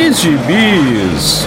de Gibis.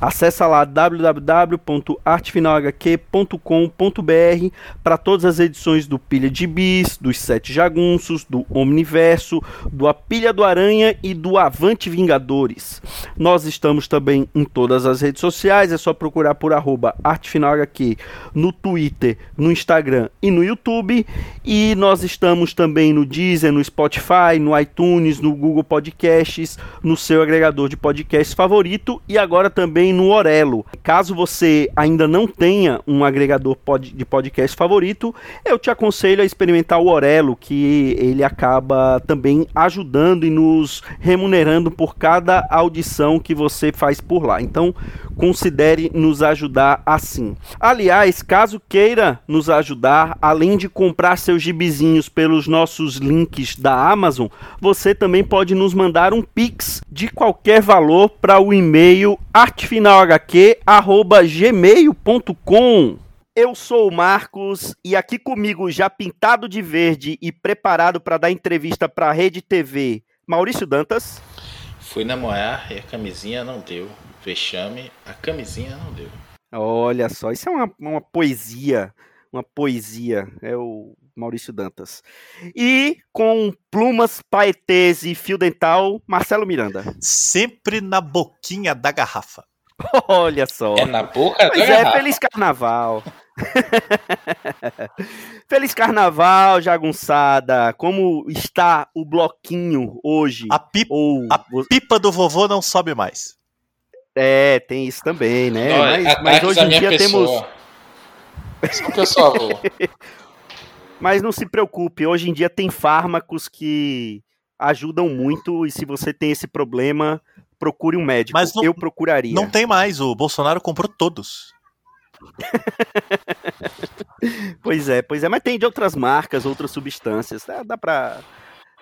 Acesse lá www.artefinalhq.com.br para todas as edições do Pilha de Bis, dos Sete Jagunços, do Omniverso, do A Pilha do Aranha e do Avante Vingadores. Nós estamos também em todas as redes sociais, é só procurar por arroba artefinalhq no Twitter, no Instagram e no YouTube. E nós estamos também no Deezer, no Spotify, no iTunes, no Google Podcasts, no seu agregador de podcasts favorito e agora também no Orelo. Caso você ainda não tenha um agregador pod de podcast favorito, eu te aconselho a experimentar o Orelo, que ele acaba também ajudando e nos remunerando por cada audição que você faz por lá. Então, considere nos ajudar assim. Aliás, caso queira nos ajudar, além de comprar seus gibizinhos pelos nossos links da Amazon, você também pode nos mandar um pix de qualquer valor para o e-mail artefinalhq@gmail.com. Eu sou o Marcos e aqui comigo, já pintado de verde e preparado para dar entrevista para a Rede TV, Maurício Dantas. Fui namorar e a camisinha não deu. Vexame, a camisinha não deu. Olha só, isso é uma, uma poesia, uma poesia. É o Maurício Dantas. E com plumas, paetês e fio dental, Marcelo Miranda. Sempre na boquinha da garrafa. Olha só. É na boca Pois é, garrafa. feliz carnaval. feliz carnaval, jagunçada. Como está o bloquinho hoje? A, pi- Ou a pipa do vovô não sobe mais. é, tem isso também, né? Olha, mas, mas hoje em dia temos. Só. Mas não se preocupe, hoje em dia tem fármacos que ajudam muito e se você tem esse problema, procure um médico. Mas não- Eu procuraria. Não tem mais, o Bolsonaro comprou todos. Pois é, pois é, mas tem de outras marcas, outras substâncias. Dá, dá pra.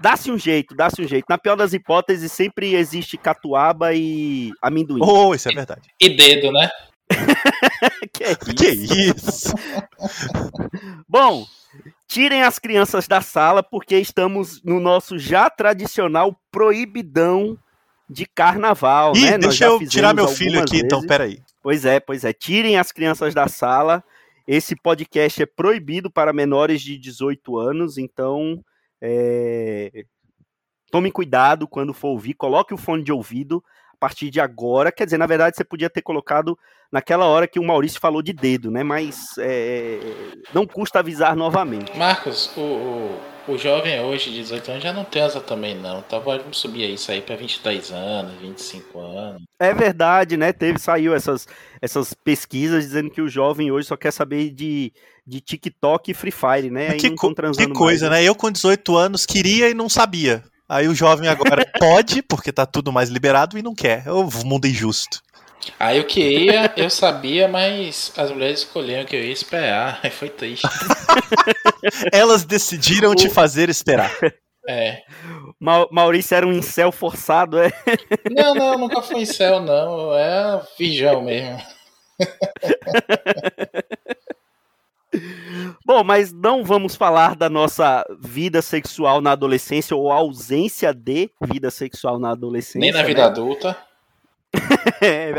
Dá-se um jeito, dá-se um jeito. Na pior das hipóteses, sempre existe catuaba e amendoim. Oh, isso é verdade. E dedo, né? Que é Que isso? Bom, tirem as crianças da sala porque estamos no nosso já tradicional proibidão de carnaval, Ih, né? Deixa eu tirar meu filho aqui, então, vezes. peraí. Pois é, pois é. Tirem as crianças da sala. Esse podcast é proibido para menores de 18 anos, então é... tome cuidado quando for ouvir. Coloque o fone de ouvido partir de agora. Quer dizer, na verdade, você podia ter colocado naquela hora que o Maurício falou de dedo, né? Mas é, não custa avisar novamente. Marcos, o, o, o jovem hoje de 18 anos já não tem asa também, não. Tá, vamos subir isso aí pra 22 anos, 25 anos. É verdade, né? Teve, saiu essas, essas pesquisas dizendo que o jovem hoje só quer saber de, de TikTok e Free Fire, né? Aí Que, não co- que coisa, mais, né? Eu com 18 anos queria e não sabia. Aí o jovem agora pode, porque tá tudo mais liberado, e não quer. É o mundo injusto. Aí eu queria, eu sabia, mas as mulheres escolheram que eu ia esperar. Aí foi triste. Elas decidiram te fazer esperar. É. Mau- Maurício era um incel forçado, é? Não, não, nunca fui em céu, não. É virgão mesmo. Bom, mas não vamos falar da nossa vida sexual na adolescência ou ausência de vida sexual na adolescência. Nem na vida né? adulta. É,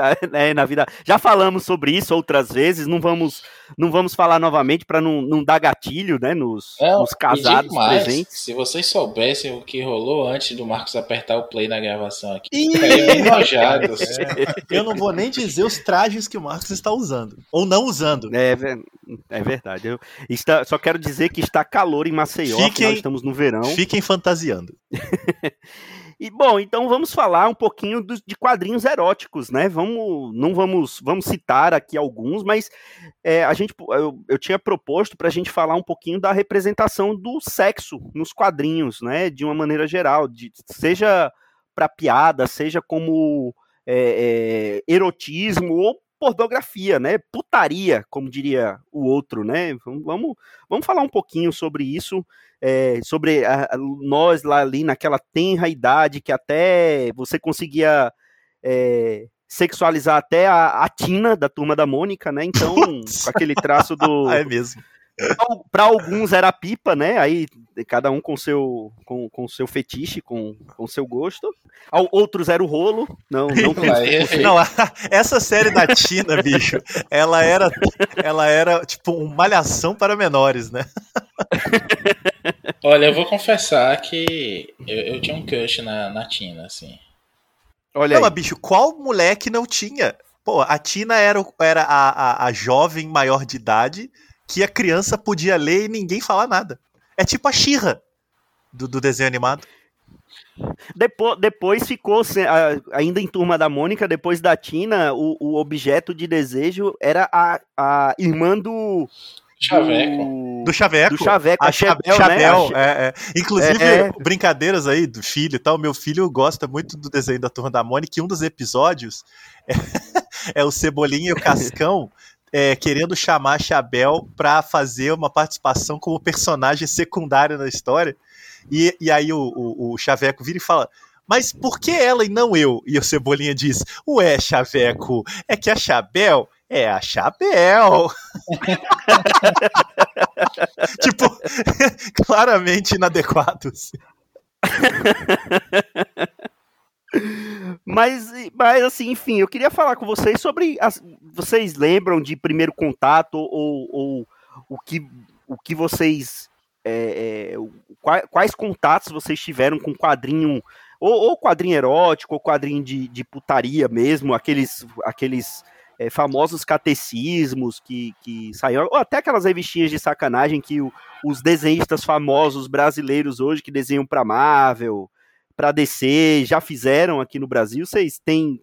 é, na vida. Já falamos sobre isso outras vezes, não vamos, não vamos falar novamente para não, não dar gatilho, né, nos, Não, nos e casados digo mais, presentes. Se vocês soubessem o que rolou antes do Marcos apertar o play na gravação aqui, ficariam bem enojados. Eu não vou nem dizer os trajes que o Marcos está usando. Ou não usando. É, é verdade. Eu está, só quero dizer que está calor em Maceió, Fiquem- afinal estamos no verão. Fiquem fantasiando. E bom, então vamos falar um pouquinho dos- de quadrinhos eróticos, né? Vamos, não vamos, vamos citar aqui alguns, mas é, a gente, eu, eu tinha proposto para a gente falar um pouquinho da representação do sexo nos quadrinhos, né? De uma maneira geral, de, seja para piada, seja como é, é, erotismo ou pornografia, né? Putaria, como diria o outro, né? Vamos, vamos falar um pouquinho sobre isso, é, sobre a, a, nós lá ali naquela tenra idade que até você conseguia é, sexualizar até a, a, Tina da turma da Mônica, né? Então, com aquele traço do. é mesmo. Para alguns era pipa, né? Aí cada um com seu com, com seu fetiche, com, com seu gosto. Outros era o rolo. Não, não, não essa série da Tina, bicho, ela era ela era tipo uma malhação para menores, né? Olha, eu vou confessar que eu, eu tinha um crush na, na Tina, assim. Olha não, aí. bicho, qual moleque não tinha? Pô, a Tina era, era a, a, a jovem maior de idade que a criança podia ler e ninguém falar nada. É tipo a Xirra do, do desenho animado. Depois, depois ficou, ainda em Turma da Mônica, depois da Tina, o, o objeto de desejo era a, a irmã do. Chaveco. Do Chaveco. Do Chaveco. A, a Chabel, Chabel né? É, é. Inclusive, é, é. brincadeiras aí do filho e tal. Meu filho gosta muito do desenho da Turma da Mônica e um dos episódios é, é o Cebolinha e o Cascão é, querendo chamar a Chabel para fazer uma participação como personagem secundário na história. E, e aí o, Chaveco vira e fala: mas por que ela e não eu? E o Cebolinha diz: Ué, Chaveco, é que a Chabel é a Chabel. tipo, claramente inadequados. Mas, mas assim, enfim, eu queria falar com vocês sobre. As, vocês lembram de primeiro contato ou, ou o, que, o que vocês. É, é, quais, quais, contatos vocês tiveram com quadrinho, ou, ou quadrinho erótico, ou quadrinho de, de putaria mesmo, aqueles, aqueles é, famosos catecismos que, que saíram, ou até aquelas revistinhas de sacanagem que o, os desenhistas famosos brasileiros hoje que desenham para Marvel, para descer, já fizeram aqui no Brasil? Vocês têm.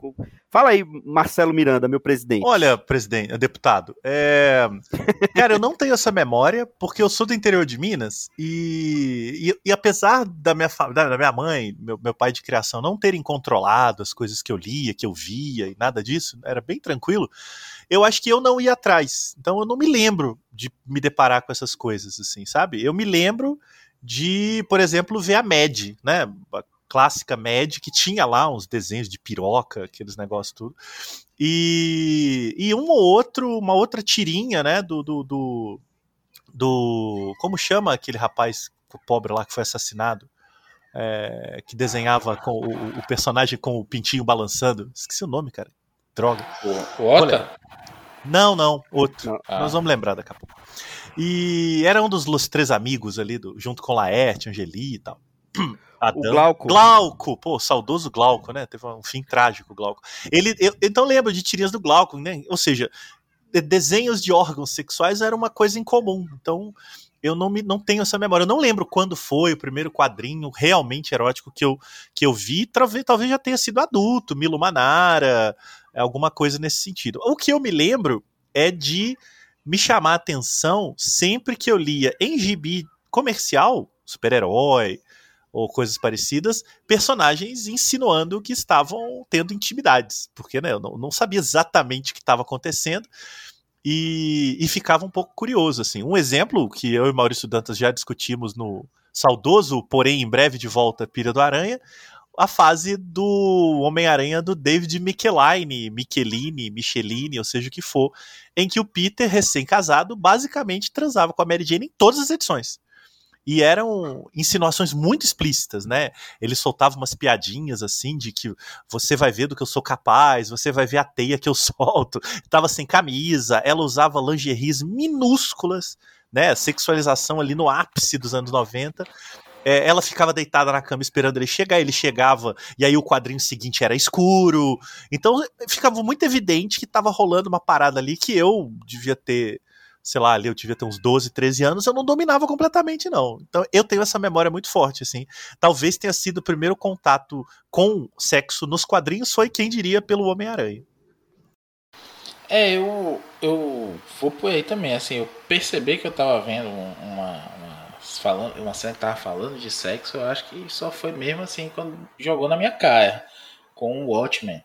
Fala aí, Marcelo Miranda, meu presidente. Olha, presidente, deputado, é... cara, eu não tenho essa memória porque eu sou do interior de Minas e, e, e apesar da minha, da minha mãe, meu, meu pai de criação, não terem controlado as coisas que eu lia, que eu via e nada disso, era bem tranquilo, eu acho que eu não ia atrás. Então eu não me lembro de me deparar com essas coisas, assim, sabe? Eu me lembro de, por exemplo, ver a MED, né? Clássica Mad, que tinha lá uns desenhos de piroca, aqueles negócios tudo. E, e um ou outro, uma outra tirinha, né, do, do, do, do como chama aquele rapaz pobre lá que foi assassinado? É, que desenhava com o, o, personagem com o pintinho balançando. Esqueci o nome, cara. Droga. O, o Ota? Não, não, outro. Ah. Nós vamos lembrar daqui a pouco. E era um dos Três Amigos ali, do, junto com Laerte, Angeli e tal. Adão. O Glauco. Glauco, pô, saudoso Glauco, né? Teve um fim trágico, Glauco. Ele, eu, então lembra de tirinhas do Glauco, né? Ou seja, desenhos de órgãos sexuais era uma coisa incomum. Então, eu não, me, não tenho essa memória. Eu não lembro quando foi o primeiro quadrinho realmente erótico que eu, que eu vi. Talvez, talvez já tenha sido adulto, Milo Manara, alguma coisa nesse sentido. O que eu me lembro é de me chamar a atenção sempre que eu lia em gibi comercial, super-herói, ou coisas parecidas, personagens insinuando que estavam tendo intimidades, porque né, eu não, não sabia exatamente o que estava acontecendo e, e, ficava um pouco curioso. assim. Um exemplo que eu e Maurício Dantas já discutimos no saudoso, porém em breve de volta, Pira do Aranha, a fase do Homem-Aranha do David Michelini, Michelini, Michelini, ou seja o que for, em que o Peter, recém-casado, basicamente transava com a Mary Jane em todas as edições e eram insinuações muito explícitas, né? Ele soltava umas piadinhas assim de que você vai ver do que eu sou capaz, você vai ver a teia que eu solto. Tava sem camisa, ela usava lingeries minúsculas, né? Sexualização ali no ápice dos anos 90. É, ela ficava deitada na cama esperando ele chegar, ele chegava e aí o quadrinho seguinte era escuro. Então ficava muito evidente que estava rolando uma parada ali que eu devia ter sei lá, ali eu devia ter uns 12, 13 anos, eu não dominava completamente, não. Então eu tenho essa memória muito forte, assim. Talvez tenha sido o primeiro contato com sexo nos quadrinhos, foi quem diria pelo Homem-Aranha. É, eu, eu vou por aí também, assim, eu percebi que eu tava vendo uma, uma, falando, uma série que tava falando de sexo, eu acho que só foi mesmo assim quando jogou na minha cara, com o Watchmen.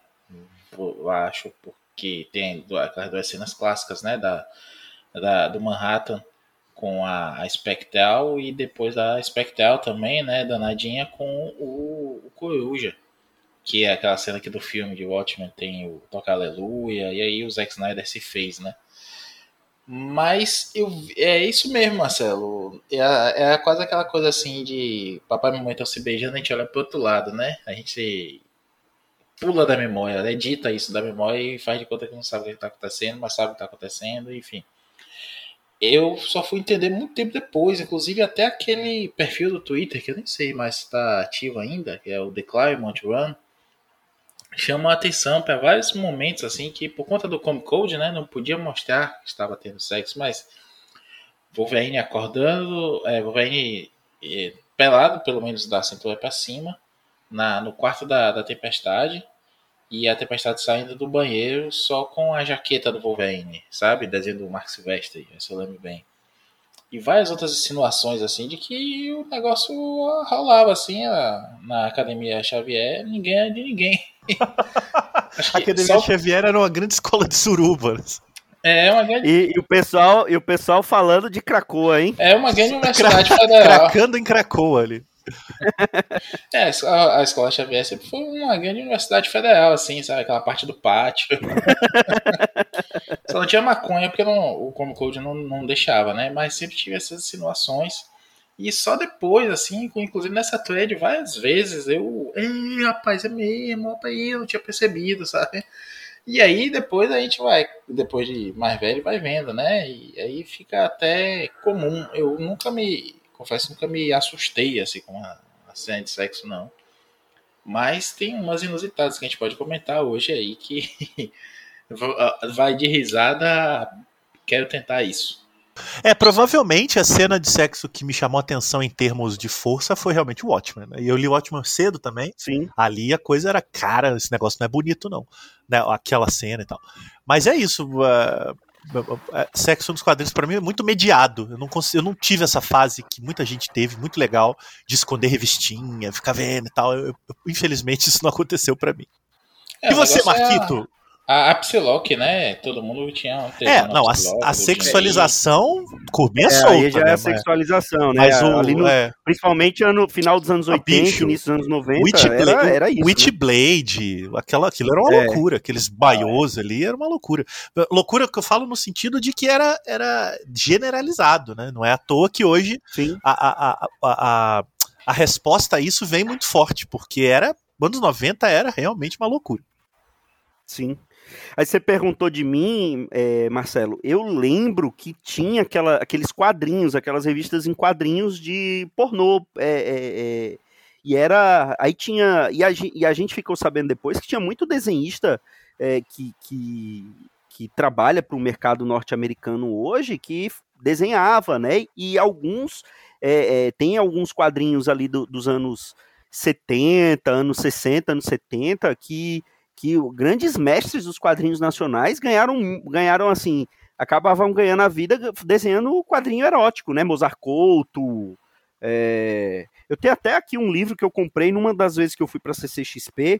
eu acho, porque tem aquelas duas cenas clássicas, né, da, da do Manhattan com a, a Spectral e depois da Spectral também, né, danadinha com o, o Coruja, que é aquela cena aqui do filme de Watchmen, tem o Toca Aleluia, e aí o Zack Snyder se fez, né. Mas eu, é isso mesmo, Marcelo. É, é quase aquela coisa assim de papai e mamãe estão se beijando, a gente olha pro outro lado, né? A gente pula da memória, edita isso da memória e faz de conta que não sabe o que está acontecendo, mas sabe o que está acontecendo, enfim. Eu só fui entender muito tempo depois, inclusive até aquele perfil do Twitter, que eu nem sei mais se está ativo ainda, que é o The Climate Run, chama a atenção para vários momentos assim que por conta do Comic Code, né, não podia mostrar que estava tendo sexo, mas Wolverine acordando, é, Wolverine é, pelado, pelo menos da cintura para cima, na, no quarto da, da Tempestade, e a Tempestade saindo do banheiro só com a jaqueta do Wolverine, sabe? Desenho do Mark Silvestre, se eu lembro bem. E várias outras insinuações, assim, de que o negócio rolava, assim, na Academia Xavier, ninguém é de ninguém. a Academia só... Xavier era uma grande escola de surubas. É uma grande... E, e, o pessoal, e o pessoal falando de Cracoa, hein? É uma grande universidade federal. Cracando em Cracoa ali. é, a, a Escola Xavier sempre foi uma grande universidade federal, assim, sabe? Aquela parte do pátio. Só não tinha maconha porque não, o Comic Code não, não deixava, né? Mas sempre tive essas insinuações. E só depois, assim, inclusive nessa thread, várias vezes eu. Ei, rapaz, é mesmo, aí, eu não tinha percebido, sabe? E aí depois a gente vai, depois de mais velho, vai vendo, né? E aí fica até comum. Eu nunca me confesso que nunca me assustei assim com a, a cena de sexo, não. Mas tem umas inusitadas que a gente pode comentar hoje aí que vai de risada. Quero tentar isso. É, provavelmente a cena de sexo que me chamou a atenção em termos de força foi realmente o Watchmen. Né? E eu li o Watchmen cedo também. Sim. Ali a coisa era, cara, esse negócio não é bonito, não. Né? Aquela cena e tal. Mas é isso. Uh, sexo nos quadrinhos para mim é muito mediado. Eu não, consigo, eu não tive essa fase que muita gente teve, muito legal, de esconder revistinha, ficar vendo e tal. Eu, eu, infelizmente isso não aconteceu para mim. É, e você, Marquito? A, a Psylocke, né? Todo mundo tinha um É, não, a, a sexualização começou. É, aí já é né, a sexualização, né? Mas o, Ali no, é... Principalmente no final dos anos 80, ah, bicho, início dos anos 90, Witchblade, era, era isso. Witchblade, né? aquela, aquilo era uma é. loucura. Aqueles baios ali era uma loucura. Loucura que eu falo no sentido de que era, era generalizado, né? Não é à toa que hoje a, a, a, a, a resposta a isso vem muito forte, porque era anos 90 era realmente uma loucura. Sim. Aí você perguntou de mim, é, Marcelo. Eu lembro que tinha aquela, aqueles quadrinhos, aquelas revistas em quadrinhos de pornô. É, é, é e era. Aí tinha. E a, e a, gente ficou sabendo depois que tinha muito desenhista é, que, que, que trabalha para o mercado norte-americano hoje que desenhava, né? E alguns. É, tem alguns quadrinhos ali do, dos anos 70, anos 60, anos 70 que que grandes mestres dos quadrinhos nacionais ganharam, ganharam assim, acabavam ganhando a vida desenhando quadrinho erótico, né? Mozart Couto. É... Eu tenho até aqui um livro que eu comprei numa das vezes que eu fui para CCXP,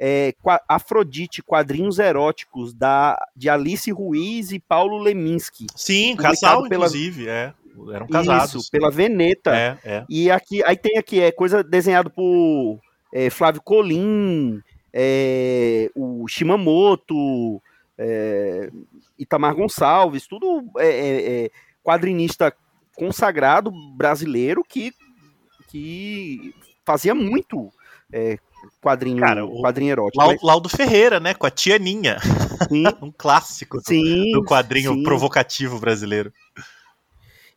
é, Afrodite, quadrinhos eróticos da de Alice Ruiz e Paulo Leminski. Sim, casal pela... inclusive, é. Eram casados. Isso, pela Veneta. É, é. E aqui, aí tem aqui, é coisa desenhado por é, Flávio Colim, é, o Shimamoto, é, Itamar Gonçalves, tudo é, é, é, quadrinista consagrado brasileiro que, que fazia muito é, quadrinho, Cara, quadrinho erótico. Lau, Laudo Ferreira, né? Com a Tia Ninha. um clássico sim, do, do quadrinho sim. provocativo brasileiro.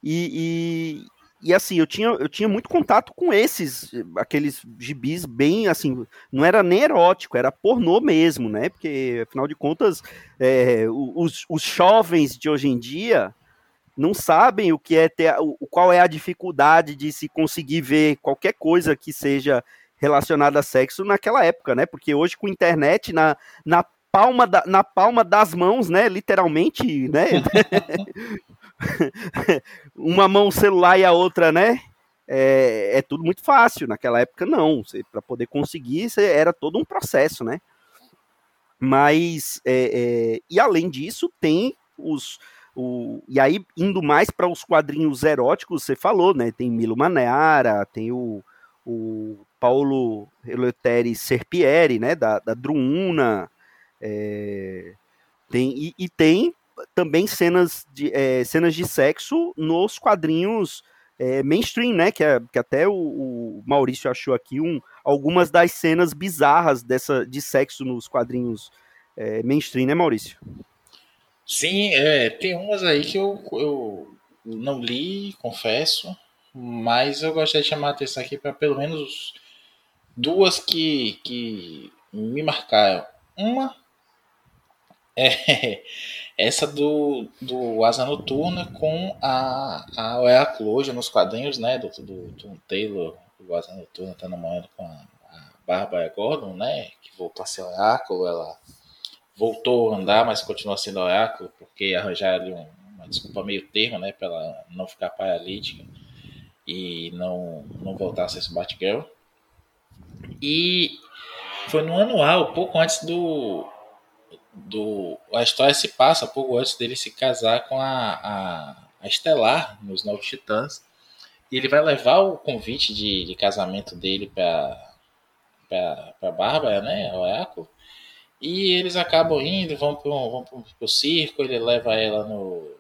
E, e assim, eu tinha, eu tinha muito contato com esses, aqueles gibis bem, assim, não era nem erótico, era pornô mesmo, né? Porque, afinal de contas, é, os, os jovens de hoje em dia não sabem o que é ter, qual é a dificuldade de se conseguir ver qualquer coisa que seja relacionada a sexo naquela época, né? Porque hoje com internet na, na palma da, na palma das mãos, né? Literalmente, né? uma mão celular e a outra, né? É, é tudo muito fácil. Naquela época, não. Para poder conseguir, era todo um processo, né? Mas, é, é, e além disso, tem os. O, e aí, indo mais para os quadrinhos eróticos, você falou, né? Tem Milo Manara, tem o, o Paulo Eleutério Serpieri, né? Da, da Druuna. É, tem, e, e, tem também cenas de, é, cenas de sexo nos quadrinhos é, mainstream, né? Que, é, que até o, o, Maurício achou aqui um, algumas das cenas bizarras dessa, de sexo nos quadrinhos é, mainstream, né, Maurício? Sim, é, tem umas aí que eu, eu não li, confesso, mas eu gostaria de chamar a atenção aqui para pelo menos duas que, que me marcaram. Uma é essa do, do Asa Noturna com a, a hoje nos quadrinhos, né? Do, do, do Taylor, o Asa Noturna tá namorando com a, a Bárbara Gordon, né? Que voltou a ser Oráculo, ela voltou a andar, mas continua sendo Oráculo, porque arranjaram um, uma desculpa meio termo, né? Pra ela não ficar paralítica e não, não voltar a ser Batgirl. E foi no anual, pouco antes do, do. A história se passa pouco antes dele se casar com a, a, a Estelar nos Novos Titãs. E ele vai levar o convite de, de casamento dele para Bárbara, né? Oráculo. E eles acabam indo, vão para o circo, ele leva ela no,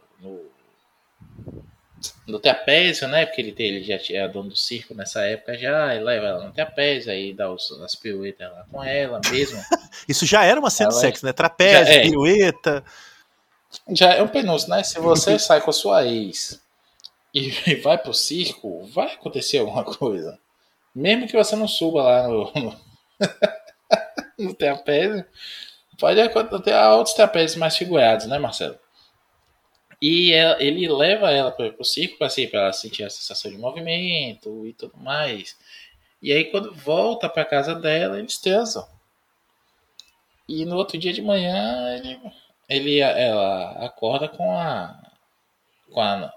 no trapézio, né? Porque ele, ele já tinha dono do circo nessa época já, e leva ela no trapézio, aí dá os, as piruetas lá com ela mesmo. Isso já era uma cena ela, de sexo, né? Trapézio, é, pirueta. Já é um penúncio, né? Se você sai com a sua ex e, e vai pro circo, vai acontecer alguma coisa. Mesmo que você não suba lá no, no, no trapézio, pode acontecer outros trapézios mais figurados, né, Marcelo? E ela, ele leva ela para o circo para assim, ela sentir a sensação de movimento e tudo mais. E aí quando volta para casa dela, eles transam. E no outro dia de manhã ele, ele ela acorda com a com a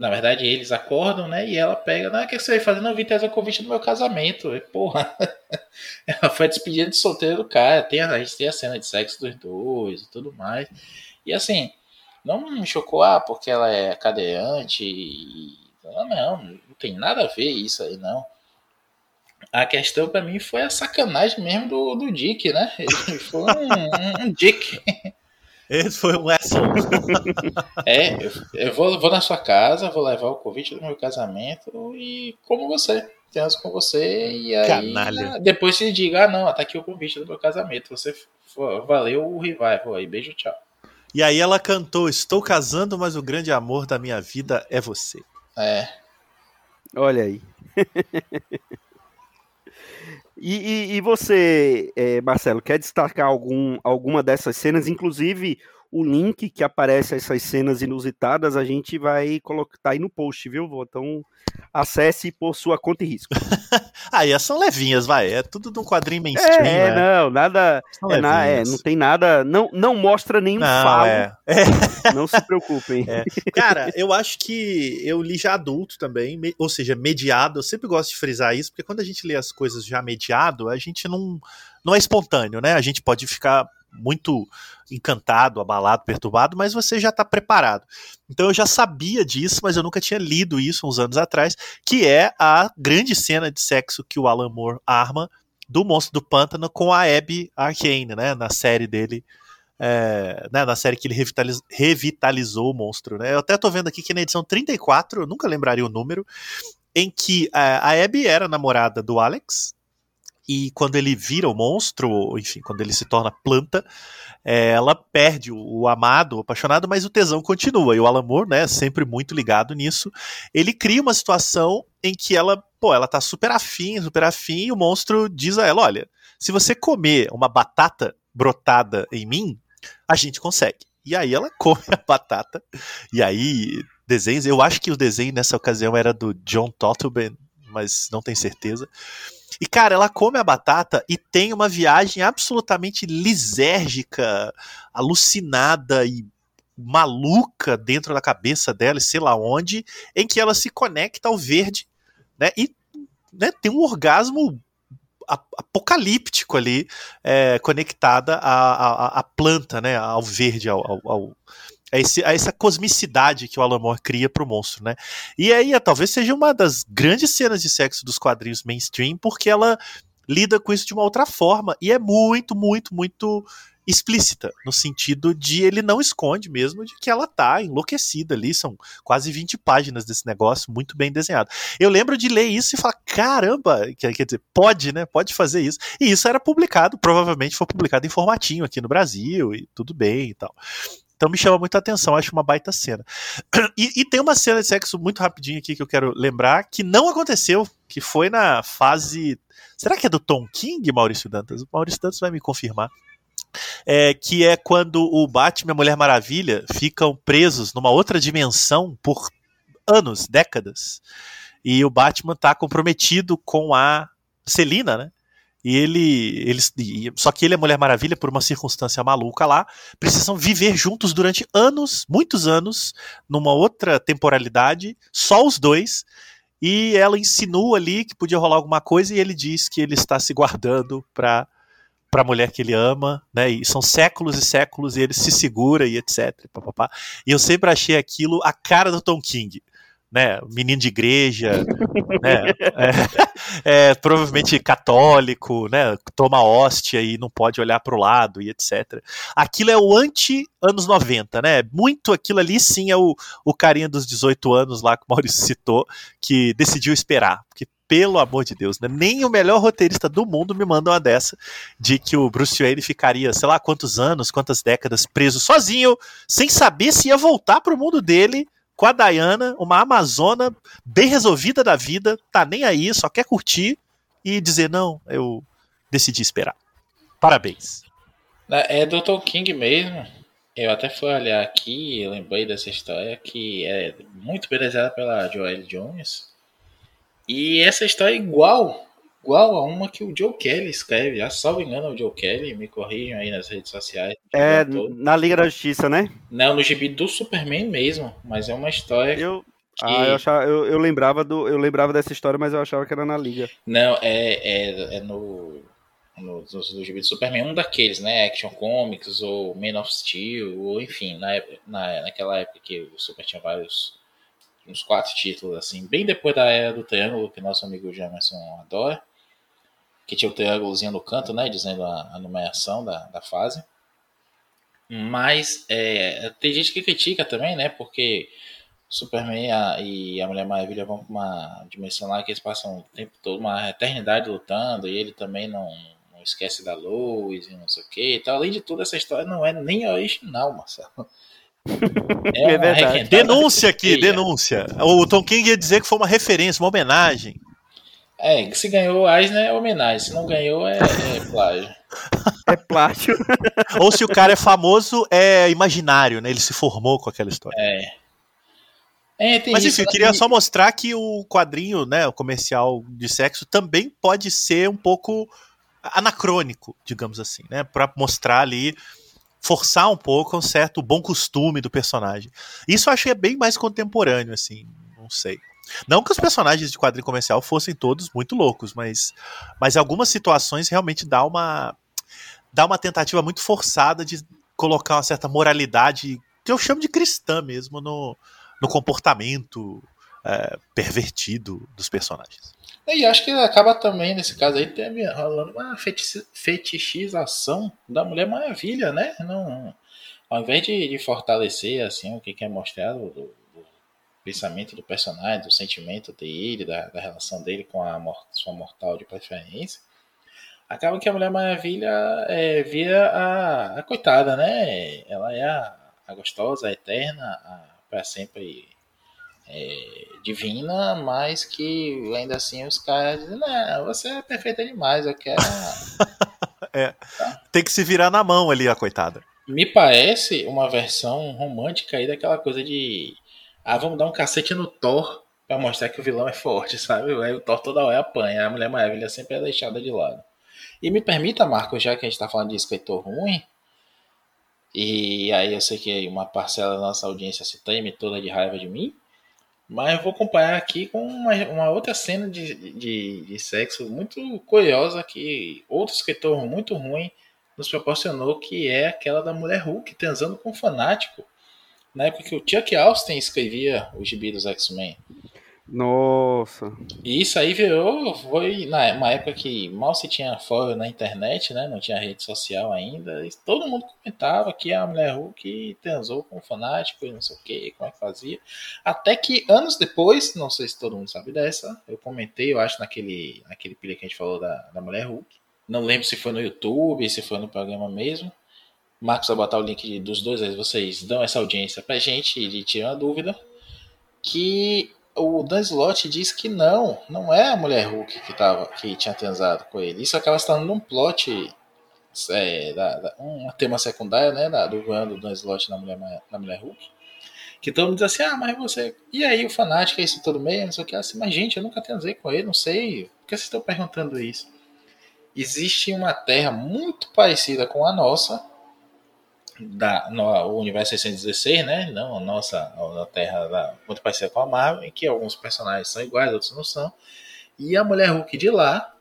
na verdade, eles acordam, né? E ela pega, não, o que você vai fazer? Não, eu vim trazer convite do meu casamento. E, porra, ela foi despedida de solteiro do cara. Tem, a gente tem a cena de sexo dos dois e tudo mais. E assim, não me chocou, ah, porque ela é cadeirante e. Não, não, não tem nada a ver isso aí, não. A questão para mim foi a sacanagem mesmo do, do Dick, né? Ele foi um, um Dick. Esse foi um asshole. é, eu, eu vou, vou, na sua casa, vou levar o convite do meu casamento e como você. Transo com você e aí Canalha. depois você diga, ah não, tá aqui o convite do meu casamento. Você valeu o revival aí, beijo, tchau. E aí ela cantou: Estou casando, mas o grande amor da minha vida é você. É. Olha aí. e, e, e, você, é, Marcelo, quer destacar algum, alguma dessas cenas? Inclusive, o link que aparece essas cenas inusitadas, a gente vai colocar tá aí no post, viu? Então acesse por sua conta e risco. aí são levinhas, vai. É tudo de um quadrinho mainstream. É, é não, nada. É, na, é, não tem nada. Não, não mostra nenhum não, falo. É. Não se preocupem. É. Cara, eu acho que eu li já adulto também, ou seja, mediado. Eu sempre gosto de frisar isso, porque quando a gente lê as coisas já mediado, a gente não, não é espontâneo, né? A gente pode ficar muito encantado, abalado, perturbado, mas você já está preparado. Então eu já sabia disso, mas eu nunca tinha lido isso uns anos atrás, que é a grande cena de sexo que o Alan Moore arma do Monstro do Pântano com a Abby Arcane, né, na série dele, é, né, na série que ele revitaliz, revitalizou o monstro. Né? Eu até estou vendo aqui que na edição 34, eu nunca lembraria o número, em que é, a Abby era namorada do Alex, e quando ele vira o monstro, enfim, quando ele se torna planta, é, ela perde o, o, amado, o apaixonado, mas o tesão continua. E o Alan Moore, né, sempre muito ligado nisso, ele cria uma situação em que ela, pô, ela tá super afim, super afim, e o monstro diz a ela: olha, se você comer uma batata brotada em mim, a gente consegue. E aí ela come a batata, e aí desenhos, eu acho que o desenho nessa ocasião era do John Totleben, mas não tenho certeza. E, cara, ela come a batata e tem uma viagem absolutamente lisérgica, alucinada e maluca dentro da cabeça dela, e sei lá onde, em que ela se conecta ao verde, né? E né, tem um orgasmo apocalíptico ali, é, conectada à, à, à, planta, né, ao verde, ao, ao, ao a, esse, a essa cosmicidade que o Alan Moore cria pro monstro, né? E aí, talvez seja uma das grandes cenas de sexo dos quadrinhos mainstream, porque ela lida com isso de uma outra forma e é muito, muito, muito explícita, no sentido de ele não esconde mesmo de que ela tá enlouquecida ali, são quase 20 páginas desse negócio, muito bem desenhado. Eu lembro de ler isso e falar, caramba, quer, quer dizer, pode, né, pode fazer isso. E isso era publicado, provavelmente foi publicado em formatinho aqui no Brasil, e tudo bem e tal. Então me chama muita atenção, acho uma baita cena. E, e, tem uma cena de sexo muito rapidinho aqui que eu quero lembrar, que não aconteceu, que foi na fase. Será que é do Tom King, Maurício Dantas? O Maurício Dantas vai me confirmar é, que é quando o Batman e a Mulher Maravilha ficam presos numa outra dimensão por anos, décadas. E o Batman está comprometido com a Celina, né? E ele, eles, só que ele a Mulher Maravilha, por uma circunstância maluca lá, precisam viver juntos durante anos, muitos anos, numa outra temporalidade, só os dois. E ela insinua ali que podia rolar alguma coisa e ele diz que ele está se guardando para para a mulher que ele ama, né? E são séculos e séculos e ele se segura e etc. Papapá. E eu sempre achei aquilo a cara do Tom King. Né, menino de igreja, né, é, é, provavelmente católico, né, toma hóstia e não pode olhar para o lado e etc. Aquilo é o anti anos 90, né? Muito aquilo ali sim é o, o carinha dos 18 anos lá que o Maurício citou, que decidiu esperar, porque pelo amor de Deus, né? Nem o melhor roteirista do mundo me manda uma dessa de que o Bruce Wayne ficaria, sei lá, quantos anos, quantas décadas preso sozinho, sem saber se ia voltar pro mundo dele com a Diana, uma amazona bem resolvida da vida, tá nem aí, só quer curtir e dizer não, eu decidi esperar. Parabéns. É do Tom King mesmo. Eu até fui olhar aqui, lembrei dessa história que é muito belezada pela Joelle Jones. E essa história é igual, igual a uma que o Joe Kelly escreve. Já salvo engano, o Joe Kelly, me corrijam aí nas redes sociais. É, na Liga da Justiça, né? Não, no gibi do Superman mesmo, mas é uma história. Eu... Que... Ah, eu, achava, eu, eu, lembrava do, eu lembrava dessa história, mas eu achava que era na Liga. Não, é, é, é no, no, no, no gibi do Superman, um daqueles, né? Action Comics ou Man of Steel, ou enfim, na, na, naquela época que o Super tinha vários uns quatro títulos, assim, bem depois da era do triângulo, que nosso amigo Jamerson adora, que tinha o triângulozinho no canto, né, dizendo a, a numeração da, da fase. Mas é, tem gente que critica também, né, porque Superman e a, e a Mulher Maravilha vão para uma dimensão lá que eles passam o tempo todo, uma eternidade lutando, e ele também não, não esquece da luz e não sei o que. Então, além de tudo, essa história não é nem original, Marcelo. É, é verdade. Denúncia aqui, denúncia. O Tom King ia dizer que foi uma referência, uma homenagem. É, se ganhou Eisner é homenagem, se não ganhou é, é plágio. É plágio. Ou se o cara é famoso, é imaginário, né? Ele se formou com aquela história. É. é Mas enfim, eu queria só mostrar que o quadrinho, né, o comercial de sexo, também pode ser um pouco anacrônico, digamos assim, né? Para mostrar ali forçar um pouco um certo bom costume do personagem. Isso eu achei bem mais contemporâneo, assim, não sei. Não que os personagens de quadrinho comercial fossem todos muito loucos, mas, mas algumas situações realmente dá uma dá uma tentativa muito forçada de colocar uma certa moralidade que eu chamo de cristã mesmo no, no comportamento é, pervertido dos personagens. E acho que acaba também, nesse caso aí, rolando uma fetichização da Mulher Maravilha, né? Não, ao invés de, de fortalecer assim, o que quer mostrar do, do, pensamento do personagem, do sentimento dele, da, da relação dele com a sua mortal de preferência, acaba que a Mulher Maravilha é, vira a, a coitada, né? Ela é a, a gostosa, a eterna, a, para sempre é, divina, mas que ainda assim os caras dizem, não, você é perfeita demais, eu quero. é, tá? Tem que se virar na mão ali, a coitada. Me parece uma versão romântica aí daquela coisa de. Ah, vamos dar um cacete no Thor pra mostrar que o vilão é forte, sabe? O Thor toda hora apanha, a Mulher Maravilha sempre é deixada de lado. E me permita, Marcos, já que a gente tá falando de escritor ruim, e aí eu sei que uma parcela da nossa audiência se treme toda de raiva de mim, Mas eu vou acompanhar aqui com uma, uma outra cena de, de, de, sexo muito curiosa que outro escritor muito ruim nos proporcionou, que é aquela da mulher Hulk transando com um fanático. Na época que o Chuck Austin escrevia os gibi dos X-Men. Nossa. E isso aí virou, foi na uma época que mal se tinha fórum na internet, né? Não tinha rede social ainda. E todo mundo comentava que a mulher Hulk transou com um fanático e não sei o que, como é que fazia. Até que anos depois, não sei se todo mundo sabe dessa, eu comentei, eu acho, naquele, naquele pilha que a gente falou da, da mulher Hulk. Não lembro se foi no YouTube, se foi no programa mesmo. Marcos vai botar o link dos dois, aí vocês dão essa audiência pra gente e tiram a dúvida. Que o Dan Slott diz que não, não é a mulher Hulk que, tava, que tinha transado com ele. Isso acaba estando num plot, é, da, da, um tema secundário, né, da, do voando do Dan Slott na mulher, na mulher Hulk. Que todo mundo diz assim, ah, mas você. E aí, o fanático é isso todo meio? Não sei o que. Assim, mas gente, eu nunca transei com ele, não sei. Por que vocês estão perguntando isso? Existe uma terra muito parecida com a nossa, da, no universo 616, né? Não a nossa a Terra muito parecida com a Marvel, em que alguns personagens são iguais, outros não são. E a mulher Hulk de lá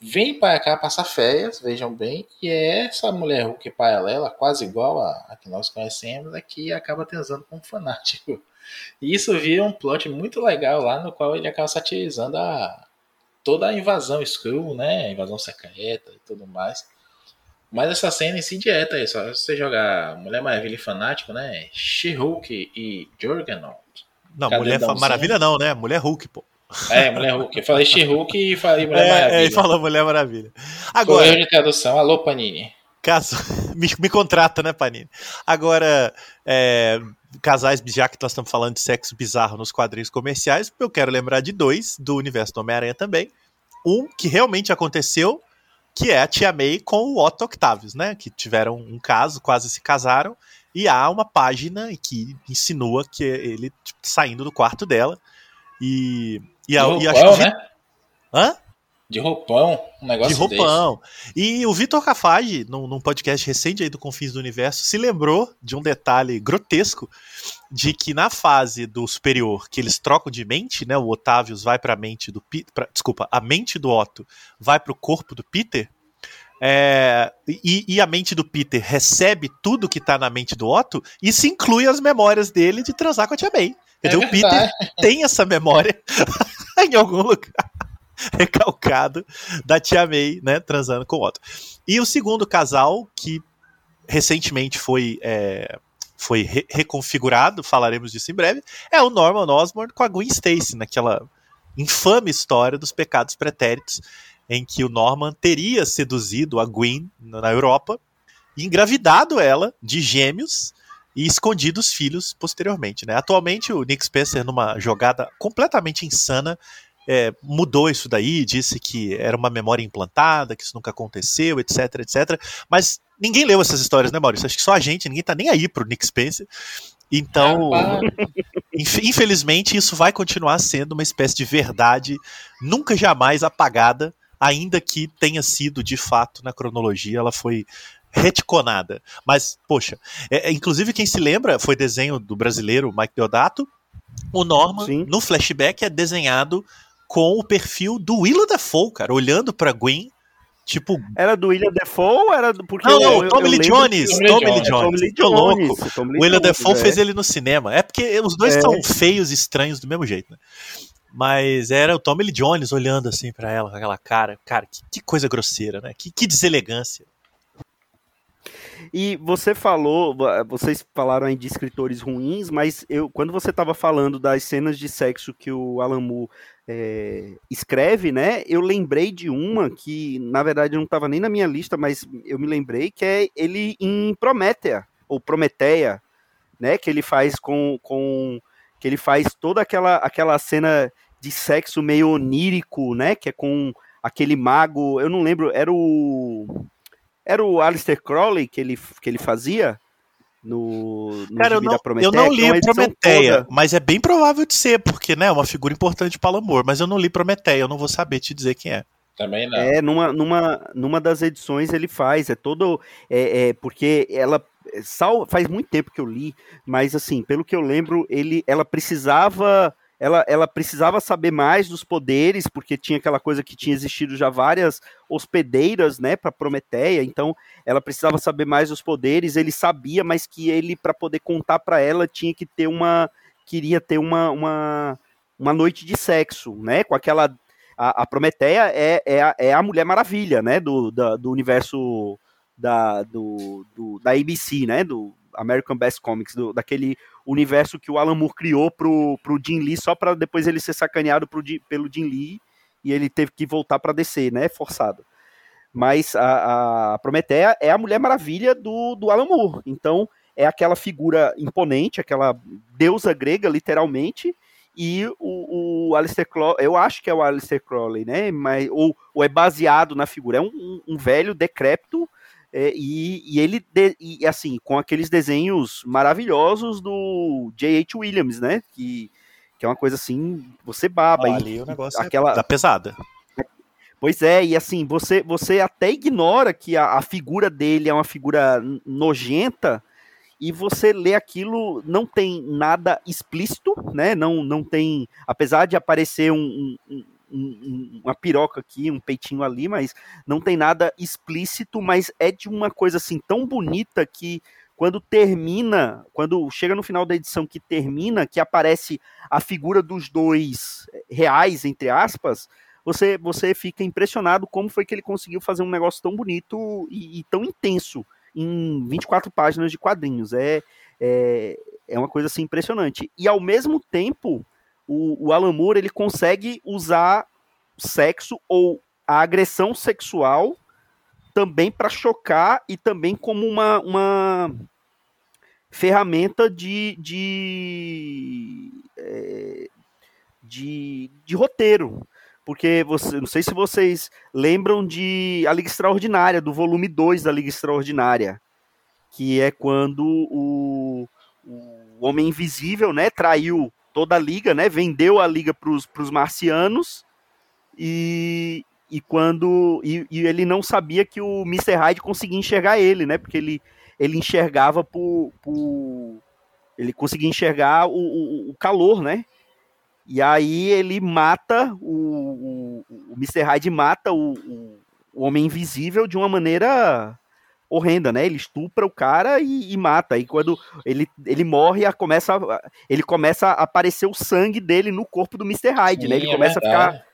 vem para cá passar férias, vejam bem, e é essa mulher Hulk paralela, quase igual a, a que nós conhecemos, é que acaba transando com um fanático. E isso vira um plot muito legal lá, no qual ele acaba satirizando a, toda a invasão Skrull, né? A invasão secreta e tudo mais. Mas essa cena em si dieta é só você jogar Mulher Maravilha e Fanático, né? She-Hulk e Juggernaut. Não, Mulher Maravilha não, né? Mulher Hulk, pô. É, Mulher Hulk. Eu falei She-Hulk e falei Mulher é, Maravilha. É, e falou Mulher Maravilha. Agora. Foi de tradução. Alô, Panini. Caso, me, me contrata, né, Panini? Agora, é, casais, já que nós estamos falando de sexo bizarro nos quadrinhos comerciais, eu quero lembrar de dois do universo do Homem-Aranha também. Um que realmente aconteceu que é a Tia May com o Otto Octavius, né? Que tiveram um caso, quase se casaram, e há uma página que insinua que ele tipo, saindo do quarto dela. E, e, a, e acho que. Né? Hã? De roupão, um negócio De roupão. Desse. E o Vitor Cafage, num, num, podcast recente aí do Confins do Universo, se lembrou de um detalhe grotesco de que na fase do superior, que eles trocam de mente, né? O Otávios vai para a mente do Peter. Desculpa, a mente do Otto vai para o corpo do Peter. É, e, e, a mente do Peter recebe tudo que tá na mente do Otto, e se inclui as memórias dele de transar com a Tia May. É o Peter tem essa memória em algum lugar. recalcado da tia May, né, transando com o Otto. E o segundo casal, que recentemente foi, é, foi re reconfigurado, falaremos disso em breve, é o Norman Osborn com a Gwen Stacy, naquela infame história dos pecados pretéritos, em que o Norman teria seduzido a Gwen na Europa, engravidado ela de gêmeos e escondido os filhos posteriormente. Né? Atualmente, o Nick Spencer, numa jogada completamente insana, é, mudou isso daí, disse que era uma memória implantada, que isso nunca aconteceu, etc, etc. Mas ninguém leu essas histórias, né, Maurício? Acho que só a gente, ninguém tá nem aí pro Nick Spencer. Então, infelizmente, isso vai continuar sendo uma espécie de verdade nunca jamais apagada, ainda que tenha sido de fato na cronologia, ela foi retconada. Mas, poxa, é, é inclusive quem se lembra foi desenho do brasileiro Mike Deodato. O Norman, Sim. no flashback, é desenhado com o perfil do Willa Dafoe, cara, olhando pra Gwen, tipo... Era do William Dafoe ou era do... Porque não, não, Tommy Lee Jones, Tommy Lee Jones, tô louco. O William Dafoe é. fez ele no cinema. É porque os dois é. são feios e estranhos do mesmo jeito, né? Mas era o Tommy Lee Jones olhando assim para ela com aquela cara. Cara, que, que coisa grosseira, né? Que, que deselegância. E você falou, vocês falaram aí de escritores ruins, mas eu, quando você estava falando das cenas de sexo que o Alan Moore é, escreve, né? Eu lembrei de uma que, na verdade, não estava nem na minha lista, mas eu me lembrei que é ele em Prométea, ou Prometeia, né? Que ele faz com, com que ele faz toda aquela, aquela cena de sexo meio onírico, né? Que é com aquele mago, eu não lembro, era o era o Alistair Crowley que ele, que ele fazia? No, no Cara, eu não, eu não li é Prometeia, toda. mas é bem provável de ser, porque né, é uma figura importante para o amor, mas eu não li Prometeia, eu não vou saber te dizer quem é. Também não. É, numa, numa, numa das edições ele faz, é todo. É, é, porque ela, sal, faz muito tempo que eu li, mas assim, pelo que eu lembro, ele, ela precisava ela, ela precisava saber mais dos poderes, porque tinha aquela coisa que tinha existido já várias hospedeiras, né, para Prometeia, então ela precisava saber mais dos poderes, ele sabia, mas que ele, para poder contar para ela, tinha que ter uma, queria ter uma, uma, uma noite de sexo, né, com aquela, a, a Prometeia é, é, a, é a Mulher Maravilha, né, do, da, do universo da, do, do, da ABC, né, do American Best Comics, do, daquele universo que o Alan Moore criou pro, pro Jim Lee, só para depois ele ser sacaneado pro, pelo Jim Lee e ele teve que voltar para descer, né? Forçado. Mas a, a Prometeia é a Mulher Maravilha do, do Alan Moore. Então é aquela figura imponente, aquela deusa grega, literalmente, e o, o Alistair Crowley, eu acho que é o Alistair Crowley, né? Mas, ou, ou é baseado na figura. É um, um velho decrépito é, e, e, ele, de, e, assim, com aqueles desenhos maravilhosos do J.H. Williams, né? Que, que é uma coisa assim, você baba. Ah, ali o negócio é aquela... é da pesada. Pois é, e assim, você, você até ignora que a, a figura dele é uma figura nojenta, e você lê aquilo, não tem nada explícito, né? Não, não tem. Apesar de aparecer um, um, um, uma piroca aqui, um peitinho ali, mas não tem nada explícito, mas é de uma coisa assim tão bonita que quando termina, quando chega no final da edição que termina, que aparece a figura dos dois reais, entre aspas, você, você fica impressionado como foi que ele conseguiu fazer um negócio tão bonito e, e tão intenso em 24 páginas de quadrinhos. É, é, é uma coisa assim impressionante. E ao mesmo tempo, o, o Alan Moore ele consegue usar sexo ou a agressão sexual também para chocar e também como uma, uma ferramenta de, de, é, de, de roteiro. Porque você, não sei se vocês lembram de A Liga Extraordinária, do volume 2 da Liga Extraordinária, que é quando o, o Homem Invisível né, traiu toda a liga, né? Vendeu a liga para os marcianos e, e quando e, e, ele não sabia que o Mr. Hyde conseguia enxergar ele, né? Porque ele, ele enxergava por, por ele conseguia enxergar o, o, o, calor, né? E aí ele mata o, o, o Mr. Hyde mata o, o, o Homem Invisível de uma maneira horrenda, né? Ele estupra o cara e, e mata. E quando ele, ele morre, a, começa, a, ele começa a aparecer o sangue dele no corpo do Mr. Hyde, Sim, né? Ele é começa verdade. a ficar.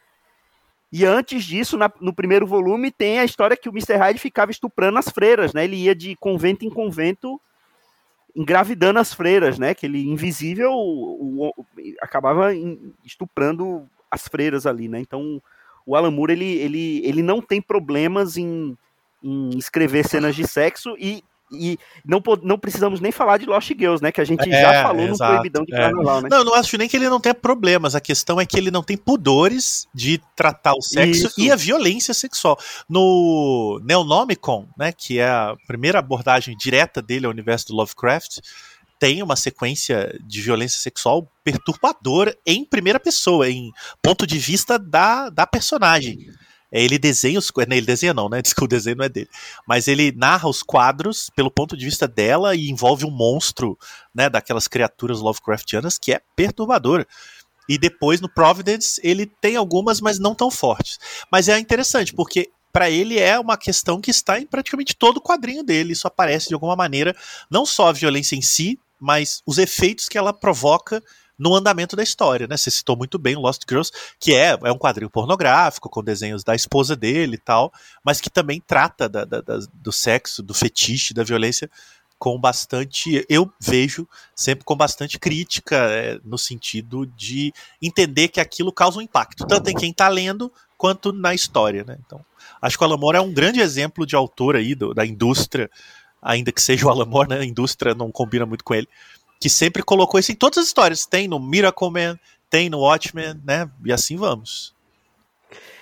E antes disso, na, no primeiro volume, tem a história que o Mr. Hyde ficava estuprando as freiras, né? Ele ia de convento em convento engravidando as freiras, né? Que ele, invisível, o, o, acabava estuprando as freiras ali, né? Então, o Alan Moore, ele, ele, ele não tem problemas em em escrever cenas de sexo e e não, não precisamos nem falar de Lost Girls, né? Que a gente é, já falou exato, no Proibidão de é. Carnaval, né? Não, não acho nem que ele não tenha problemas. A questão é que ele não tem pudores de tratar o sexo Isso. e a violência sexual. No Neonomicon, né? Que é a primeira abordagem direta dele ao universo do Lovecraft, tem uma sequência de violência sexual perturbadora em primeira pessoa, em ponto de vista da, da personagem. É, ele desenha os não, ele desenha não, né? Que o desenho não é dele. Mas ele narra os quadros pelo ponto de vista dela e envolve um monstro, né, daquelas criaturas Lovecraftianas que é perturbador. E depois no Providence ele tem algumas, mas não tão fortes. Mas é interessante porque para ele é uma questão que está em praticamente todo o quadrinho dele. Isso aparece de alguma maneira, não só a violência em si, mas os efeitos que ela provoca no andamento da história, né? Você citou muito bem Lost Girls, que é, é um quadrinho pornográfico, com desenhos da esposa dele e tal, mas que também trata da, da, da, do sexo, do fetiche, da violência com bastante, eu vejo sempre com bastante crítica, é, no sentido de entender que aquilo causa um impacto, tanto em quem está lendo quanto na história, né? Então, acho que o Alamor é um grande exemplo de autor aí do, da indústria, ainda que seja o Alamor, né? A indústria não combina muito com ele, que sempre colocou isso em todas as histórias. Tem no Miracle Man, tem no Watchmen, né? E assim vamos.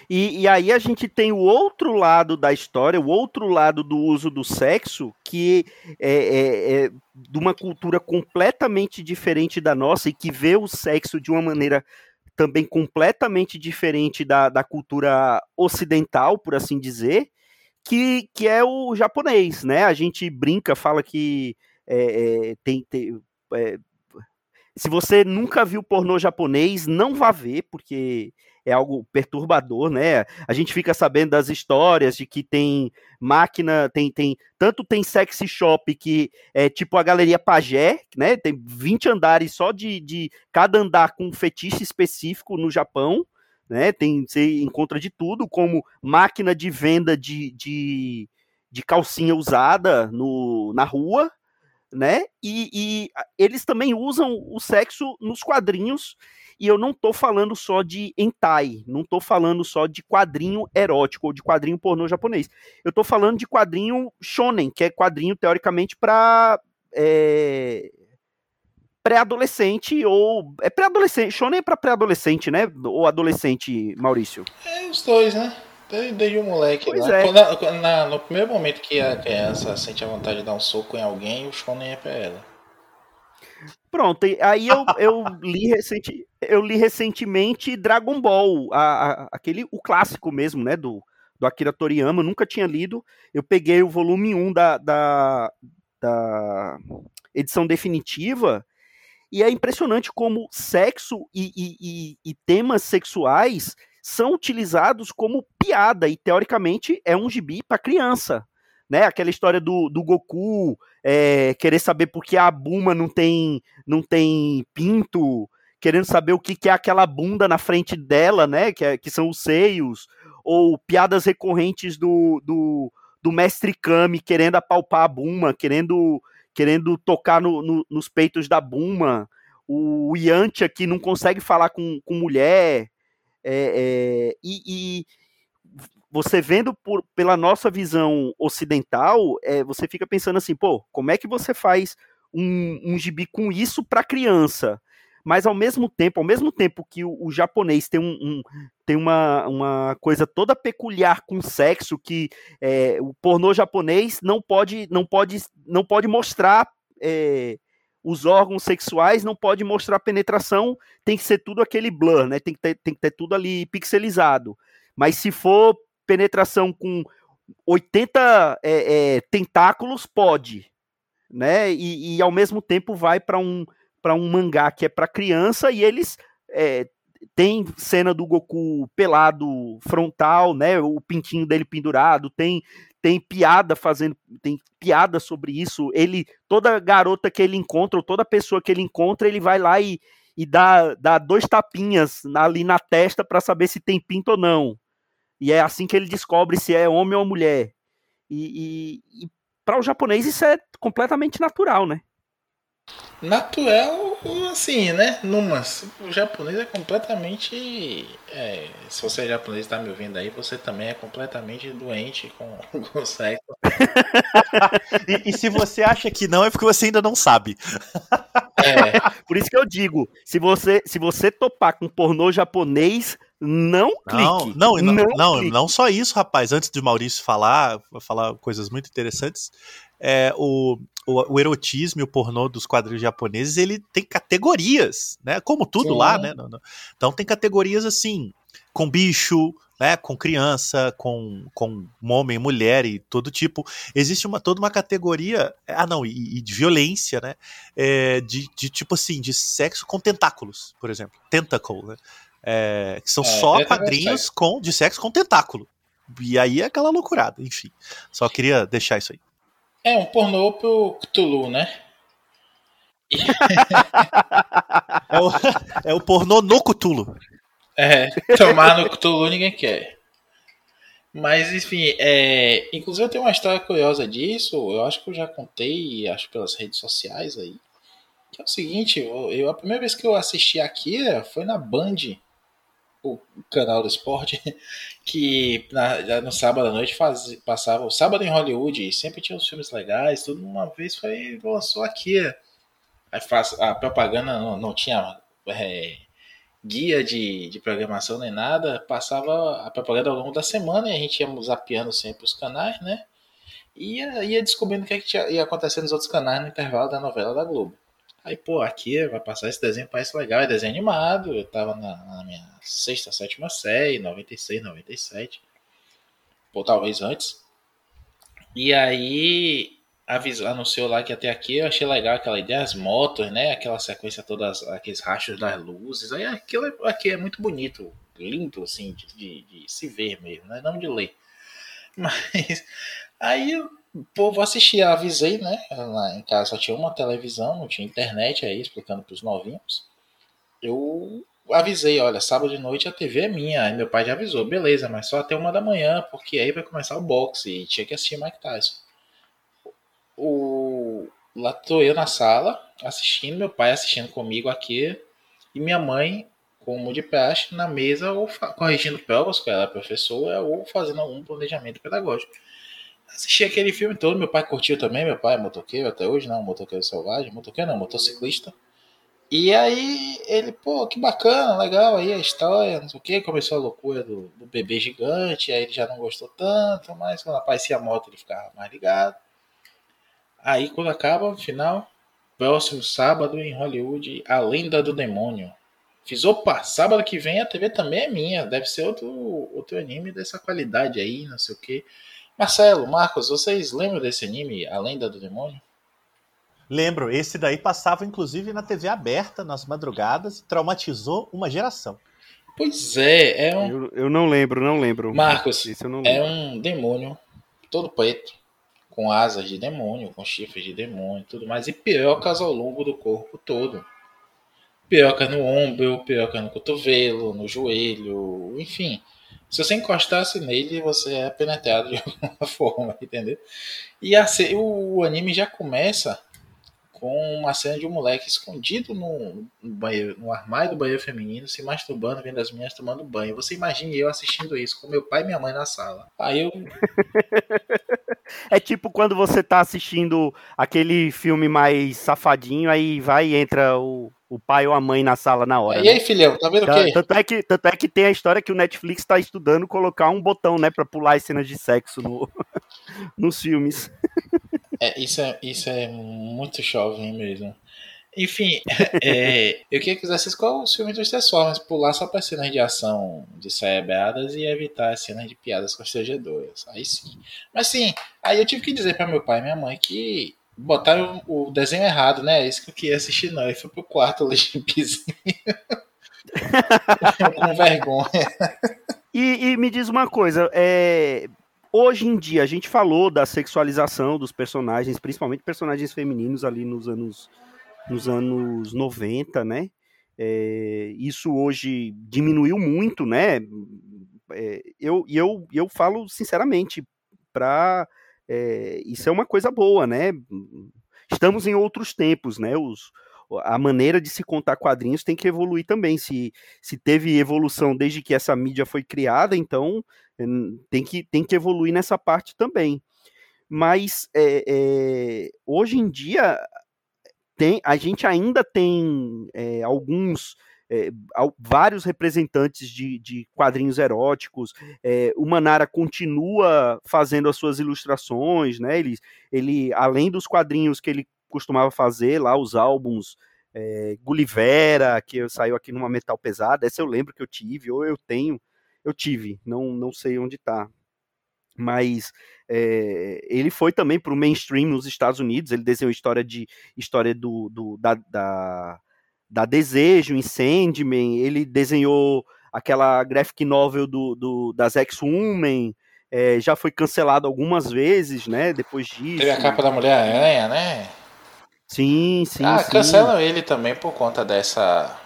E, e, aí a gente tem o outro lado da história, o outro lado do uso do sexo, que é, é, é, de uma cultura completamente diferente da nossa e que vê o sexo de uma maneira também completamente diferente da, da cultura ocidental, por assim dizer, que, que é o japonês, né? A gente brinca, fala que é, é, tem, tem é, se você nunca viu pornô japonês, não vá ver, porque é algo perturbador, né? A gente fica sabendo das histórias de que tem máquina, tem, tem tanto tem sexy shop que é tipo a galeria Pagé, né? Tem 20 andares só de, de cada andar com um fetiche específico no Japão, né? Tem você encontra de tudo, como máquina de venda de, de, de calcinha usada no, na rua, né? E, e, eles também usam o sexo nos quadrinhos. E eu não tô falando só de hentai, não tô falando só de quadrinho erótico ou de quadrinho pornô japonês. Eu tô falando de quadrinho shonen, que é quadrinho teoricamente para é, pré-adolescente ou é pré-adolescente, shonen é para pré-adolescente, né? Ou adolescente, Maurício. É os dois, né? Desde o moleque Pois lá. é. Quando- na- no primeiro momento que a criança sente a vontade de dar um soco em alguém, o shonen é pra ela. Pronto, aí eu, eu, li, recenti, eu li recentemente Dragon Ball, a, a- aquele, o clássico mesmo, né, do, do Akira Toriyama, eu nunca tinha lido, eu peguei o volume 1 da, da, da edição definitiva, e é impressionante como sexo e, e- e- e temas sexuais são utilizados como piada, e teoricamente é um gibi para criança, né, aquela história do, do Goku é, querer saber por que a Buma não tem, não tem pinto, querendo saber o que, que é aquela bunda na frente dela, né? Que, é- que são os seios, ou piadas recorrentes do, do, do mestre Kami querendo apalpar a Buma, querendo, querendo tocar no- no- nos peitos da Buma. O Yantia que não consegue falar com, com mulher. É, é, e, e você vendo por, pela nossa visão ocidental, é, você fica pensando assim, pô, como é que você faz um, um gibi com isso para criança? Mas ao mesmo tempo, ao mesmo tempo que o, o japonês tem, um, um- tem uma, uma coisa toda peculiar com sexo, que o pornô japonês não pode, não pode, não pode mostrar é, os órgãos sexuais, não pode mostrar penetração, tem que ser tudo aquele blur, né? Tem que ter, tem que ter tudo ali pixelizado. Mas se for penetração com 80 é, é, tentáculos, pode. Né? E, e ao mesmo tempo vai para um, pra um mangá que é para criança e eles é, tem cena do Goku pelado frontal, né? O pintinho dele pendurado, tem tem piada fazendo, tem piada sobre isso. Ele, toda garota que ele encontra, ou toda pessoa que ele encontra, ele vai lá e, e dá, dá dois tapinhas ali na testa para saber se tem pinto ou não. E é assim que ele descobre se é homem ou mulher. E, e, e para o japonês isso é completamente natural, né? Natural, assim, né? Numas. O japonês é completamente. é, se você é japonês e tá me ouvindo aí, você também é completamente doente com, com sexo. E, e se você acha que não, é porque você ainda não sabe. É, Por isso que eu digo, se você se você topar com pornô japonês, não Não, clique. não, não, não, não, clique. só isso, rapaz. Antes de Maurício falar, falar coisas muito interessantes, é, o, o, o erotismo e o pornô dos quadrinhos japoneses, ele tem categorias, né? Como tudo Sim. lá, né? No- no- Então tem categorias assim, com bicho, né? Com criança, com, com homem, mulher e todo tipo. Existe uma, toda uma categoria, ah não, e, e de violência, né? É, de, de tipo assim, de sexo com tentáculos, por exemplo. Tentacle, né? É, que são É, só é quadrinhos com, de sexo com tentáculo. E aí é aquela loucurada, enfim. Só queria deixar isso aí. É um pornô pro Cthulhu, né? É o, é o pornô no Cutulo. É, tomar no Cthulhu ninguém quer. Mas, enfim, é, inclusive eu tenho uma história curiosa disso. Eu acho que eu já contei, acho pelas redes sociais aí. Que é o seguinte, eu, eu- a primeira vez que eu assisti Akira foi na Band, o canal do esporte, que na- no sábado à noite faz, passava o sábado em Hollywood, e sempre tinha os filmes legais, tudo. Uma vez foi lançou Akira. Aí faz, a propaganda não, não tinha é, guia de, de programação nem nada, passava a propaganda ao longo da semana e a gente ia zapeando sempre os canais, né? E ia, ia descobrindo o que, é que tinha, ia acontecer nos outros canais no intervalo da novela da Globo. Aí, pô, aqui vai passar esse desenho, parece legal, é desenho animado. Eu tava na, na minha sexta, sétima série, 96, 97. Ou talvez antes. E aí avisou, anunciou lá que até aqui eu achei legal aquela ideia, as motos, né? Aquela sequência toda, aqueles rachos das luzes. Aí aquilo aqui é muito bonito, lindo, assim, de, de, de se ver mesmo, né? Não de ler. Mas aí o povo assistia, avisei, né? Lá em casa só tinha uma televisão, não tinha internet aí, explicando para os novinhos. Eu avisei, olha, sábado de noite a TV é minha. Aí meu pai já avisou, beleza, mas só até uma da manhã, porque aí vai começar o boxe e tinha que assistir Mike Tyson. O... Lá tô eu na sala, assistindo, meu pai assistindo comigo aqui, e minha mãe, como de praxe, na mesa, ou corrigindo provas, porque ela é professora, ou fazendo algum planejamento pedagógico. Assisti aquele filme todo, meu pai curtiu também, meu pai é motoqueiro até hoje, não, motoqueiro selvagem, motoqueiro não, motociclista. E aí ele, pô, que bacana, legal aí a história, não sei o que, começou a loucura do, do, bebê gigante, aí ele já não gostou tanto, mas quando aparecia a moto ele ficava mais ligado. Aí quando acaba, no final, próximo sábado em Hollywood, A Lenda do Demônio. Fiz, opa, sábado que vem a TV também é minha, deve ser outro, outro anime dessa qualidade aí, não sei o que. Marcelo, Marcos, vocês lembram desse anime, A Lenda do Demônio? Lembro, esse daí passava inclusive na TV aberta nas madrugadas e traumatizou uma geração. Pois é, é um. Eu, eu não lembro, não lembro. Marcos, não é lembro. é um demônio todo preto, com asas de demônio, com chifres de demônio tudo mais, e pirocas ao longo do corpo todo. Piroca no ombro, piroca no cotovelo, no joelho, enfim. Se você encostasse nele, você é penetrado de alguma forma, entendeu? E assim, o anime já começa com uma cena de um moleque escondido no, banheiro, no armário do banheiro feminino, se masturbando, vendo as meninas tomando banho. Você imagine eu assistindo isso com meu pai e minha mãe na sala. Aí eu. é tipo quando você tá assistindo aquele filme mais safadinho, aí vai e entra o, o pai ou a mãe na sala na hora. E aí, né? filhão, tá vendo o quê? Tanto é, que, tanto é que tem a história que o Netflix tá estudando colocar um botão, né, pra pular as cenas de sexo no, nos filmes. É, isso, é, isso é muito jovem mesmo. Enfim, é, eu queria que vocês qual o filme dos Transformers, pular só para cenas de ação cerebradas e evitar as cenas de piadas constrangedoras. Aí sim. Mas sim, aí eu tive que dizer para meu pai e minha mãe que botaram o desenho errado, né? É isso que eu queria assistir, não. E foi pro quarto limpezinho. Com vergonha. E, e, me diz uma coisa, é, Hoje em dia, a gente falou da sexualização dos personagens, principalmente personagens femininos ali nos anos, nos anos 90, né? É, isso hoje diminuiu muito, né? É, eu, eu, eu falo sinceramente, para é, isso é uma coisa boa, né? Estamos em outros tempos, né? Os, a maneira de se contar quadrinhos tem que evoluir também. Se, se teve evolução desde que essa mídia foi criada, então tem que, tem que evoluir nessa parte também. Mas é, é, hoje em dia tem, a gente ainda tem é, alguns é, vários representantes de, de quadrinhos eróticos. É, o Manara continua fazendo as suas ilustrações, né? Ele, ele, além dos quadrinhos que ele costumava fazer lá, os álbuns é, Gullivera, que saiu aqui numa metal pesada, essa eu lembro que eu tive, ou eu tenho, eu tive, não, não sei onde está. Mas é, ele foi também para o mainstream nos Estados Unidos, ele desenhou história de história do, do da, da, da, Desejo em Sandman, ele desenhou aquela graphic novel do, do das X-Women, é, já foi cancelado algumas vezes, né? Depois disso. Teve a capa da Mulher-Aranha, né? Sim, sim. Ah, sim. cancelam ele também por conta dessa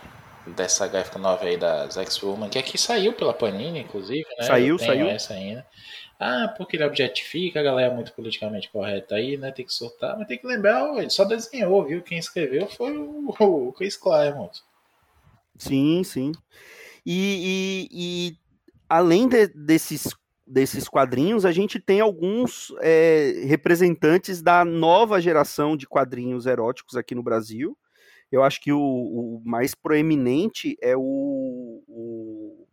dessa gráfica nova aí da X-Woman, que aqui saiu pela Panini, inclusive, né? Saiu, saiu. essa ainda. Ah, porque ele objetifica, a galera é muito politicamente correta aí, né? Tem que soltar, mas tem que lembrar, ele só desenhou, viu? Quem escreveu foi o, o Chris Claremont. Sim, sim. E, e, e além de, desses desses quadrinhos, a gente tem alguns é, representantes da nova geração de quadrinhos eróticos aqui no Brasil. Eu acho que o, o mais proeminente é o, o,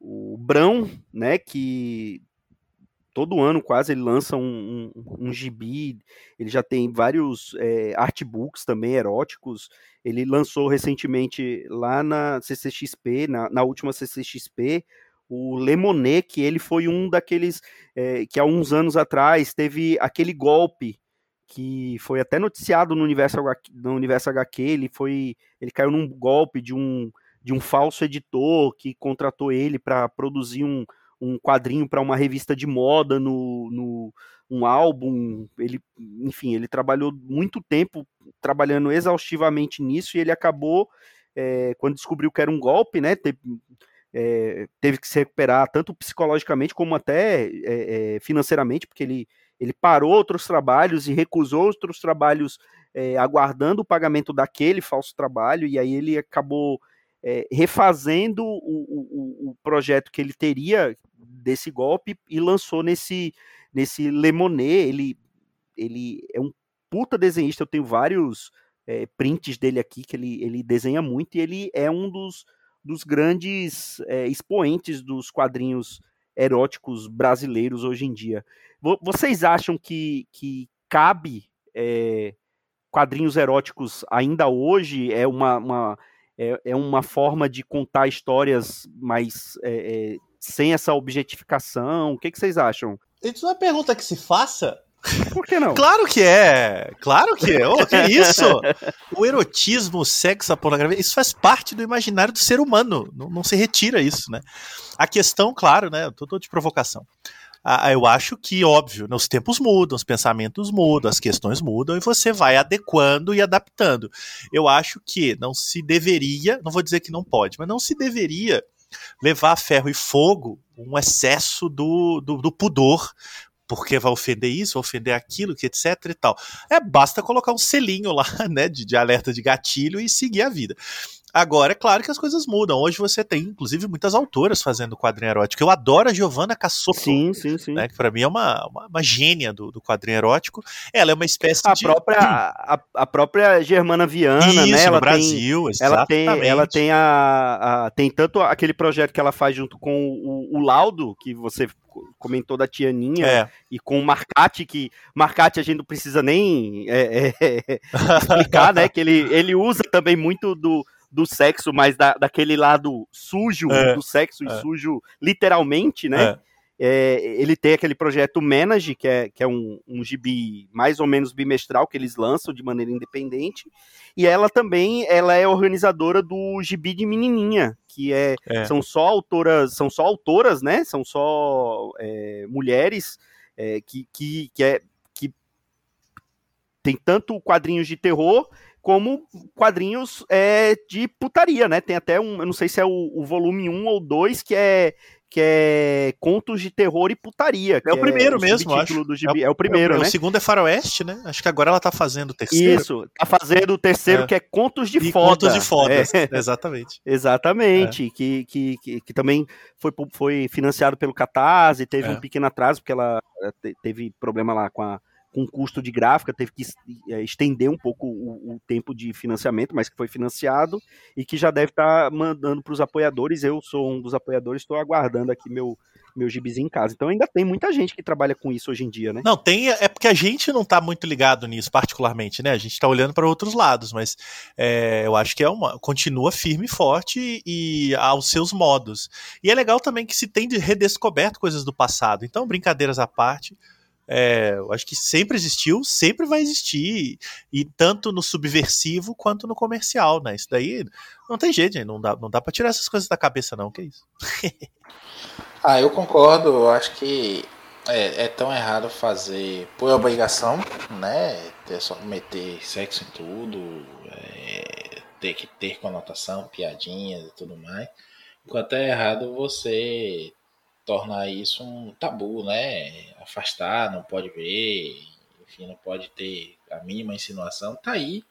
o Brão, né, que todo ano quase ele lança um, um, um gibi, ele já tem vários é, artbooks também eróticos, ele lançou recentemente lá na CCXP, na, na última CCXP, o Lemonet, que ele foi um daqueles é, que há uns anos atrás teve aquele golpe que foi até noticiado no universo, no universo HQ, ele foi ele caiu num golpe de um de um falso editor que contratou ele para produzir um, um quadrinho para uma revista de moda no, no um álbum, ele, enfim, ele trabalhou muito tempo trabalhando exaustivamente nisso e ele acabou, é, quando descobriu que era um golpe, né, teve, é, teve que se recuperar tanto psicologicamente como até é, financeiramente, porque ele, ele parou outros trabalhos e recusou outros trabalhos aguardando o pagamento daquele falso trabalho, e aí ele acabou refazendo o, o, o projeto que ele teria desse golpe e lançou nesse nesse Lemonet, ele, ele é um puta desenhista, eu tenho vários é, prints dele aqui, que ele, ele desenha muito, e ele é um dos, dos grandes é, expoentes dos quadrinhos eróticos brasileiros hoje em dia. Vocês acham que, que cabe é, quadrinhos eróticos ainda hoje? É uma, uma, é, é uma forma de contar histórias mais é, é, sem essa objetificação? O que, que vocês acham? Isso é pergunta que se faça? Por que não? Claro que é! Claro que é! Oh, que isso? O erotismo, o sexo, a pornografia, isso faz parte do imaginário do ser humano. Não, não se retira isso, né? A questão, claro, né? Eu tô, de provocação. Ah, eu acho que, óbvio, né, os tempos mudam, os pensamentos mudam, as questões mudam e você vai adequando e adaptando. Eu acho que não se deveria, não vou dizer que não pode, mas não se deveria levar a ferro e fogo um excesso do, do, do pudor, porque vai ofender isso, vai ofender aquilo, que etc e tal. É, basta colocar um selinho lá, né, de, de alerta de gatilho e seguir a vida. Agora, é claro que as coisas mudam. Hoje você tem, inclusive, muitas autoras fazendo quadrinho erótico. Eu adoro a Giovanna Cassotto, sim, sim, sim. Né, que para mim é uma, uma, uma, gênia do, do quadrinho erótico. Ela é uma espécie a de... Própria, a, a própria Germana Viana, Isso, né? Ela no Brasil, tem, ela tem, ela tem a, a, tem tanto aquele projeto que ela faz junto com o, o Laudo, que você comentou da Tianinha, é. e com o Marcati, que Marcati a gente não precisa nem é, é, explicar, né? Que ele, ele usa também muito do do sexo, mas da, daquele lado sujo é, do sexo, e é. sujo literalmente, né? É. É, ele tem aquele projeto Manage, que é, que é um, um gibi mais ou menos bimestral que eles lançam de maneira independente. E ela também ela é organizadora do gibi de menininha, que é, é. são só autoras, são só autoras, né? São só mulheres que, que, que, é, que tem tanto quadrinhos de terror como quadrinhos é, de putaria, né? Tem até um, eu não sei se é o, o volume 1 ou 2, que é que é Contos de Terror e Putaria. É o primeiro é o mesmo, acho. Do gibi. É, o, é o primeiro, é o, né? O segundo é Faroeste, né? Acho que agora ela tá fazendo o terceiro. Isso, tá fazendo o terceiro, é. que é Contos de e Foda. Contos de Foda, é. exatamente. exatamente, que, que, que, que, também foi, foi financiado pelo Catarse, teve um pequeno atraso, porque ela teve problema lá com a com custo de gráfica, teve que é, estender um pouco o, o, tempo de financiamento, mas que foi financiado e que já deve estar tá mandando para os apoiadores. Eu sou um dos apoiadores, estou aguardando aqui meu meu gibizinho em casa. Então ainda tem muita gente que trabalha com isso hoje em dia, né? Não, tem, é porque a gente não está muito ligado nisso, particularmente, né? A gente está olhando para outros lados, mas é, eu acho que é uma. continua firme e forte e, e aos seus modos. E é legal também que se tem de redescoberto coisas do passado. Então, brincadeiras à parte. É, eu acho que sempre existiu, sempre vai existir, e tanto no subversivo quanto no comercial, né? Isso daí não tem jeito, não dá, não dá pra tirar essas coisas da cabeça, não, que isso. ah, eu concordo, eu acho que é, é, tão errado fazer por obrigação, né? Ter só meter sexo em tudo, é, ter que ter conotação, piadinhas e tudo mais. Enquanto é errado você tornar isso um tabu, né? Afastar, não pode ver, enfim, não pode ter a mínima insinuação, tá aí.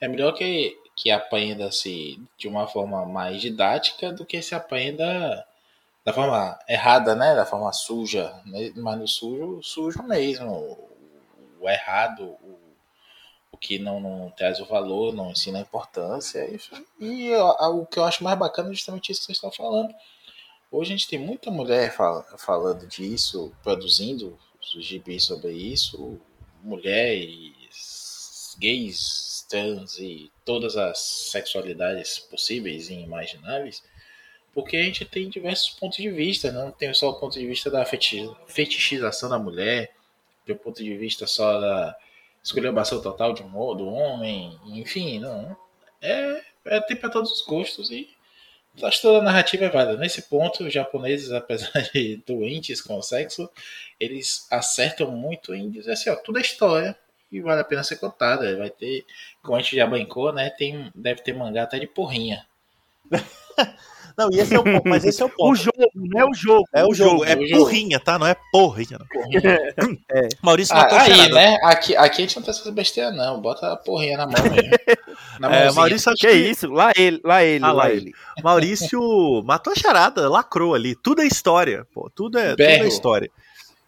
É melhor que, que aprenda-se de uma forma mais didática do que se aprenda da forma errada, né? Da forma suja, né? mas no sujo, sujo mesmo. O errado, o, o que não, não traz o valor, não ensina a importância. E, e o que eu acho mais bacana é justamente isso que vocês estão falando Hoje a gente tem muita mulher fala, falando disso, produzindo gibis sobre isso, mulheres, gays, trans e todas as sexualidades possíveis e imagináveis, Porque a gente tem diversos pontos de vista, não tem só o ponto de vista da fetichização da mulher, tem o ponto de vista só da escolhebação total de um, do homem, enfim, não. É, é tem para todos os gostos e acho que toda a narrativa é válida. Nesse ponto, os japoneses, apesar de doentes com o sexo, eles acertam muito em dizer assim, ó, tudo é história e vale a pena ser contada. Vai ter, como a gente já bancou, né, tem, deve ter mangá até de porrinha. Não, e esse é o ponto, mas esse é o ponto. o jogo, não é o jogo. É o, jogo, é o jogo. porrinha, tá? Não é porrinha. Não. É. Maurício Ah, matou a aí, charada. né? Aqui, aqui a gente não tem essas besteiras, não. Bota a porrinha na mão mesmo. Na É. Maurício, acho Que isso? Lá ele, lá ele, Ah, lá lá ele. ele. Maurício matou a charada, lacrou ali. Tudo é história, pô. Tudo é, tudo é história.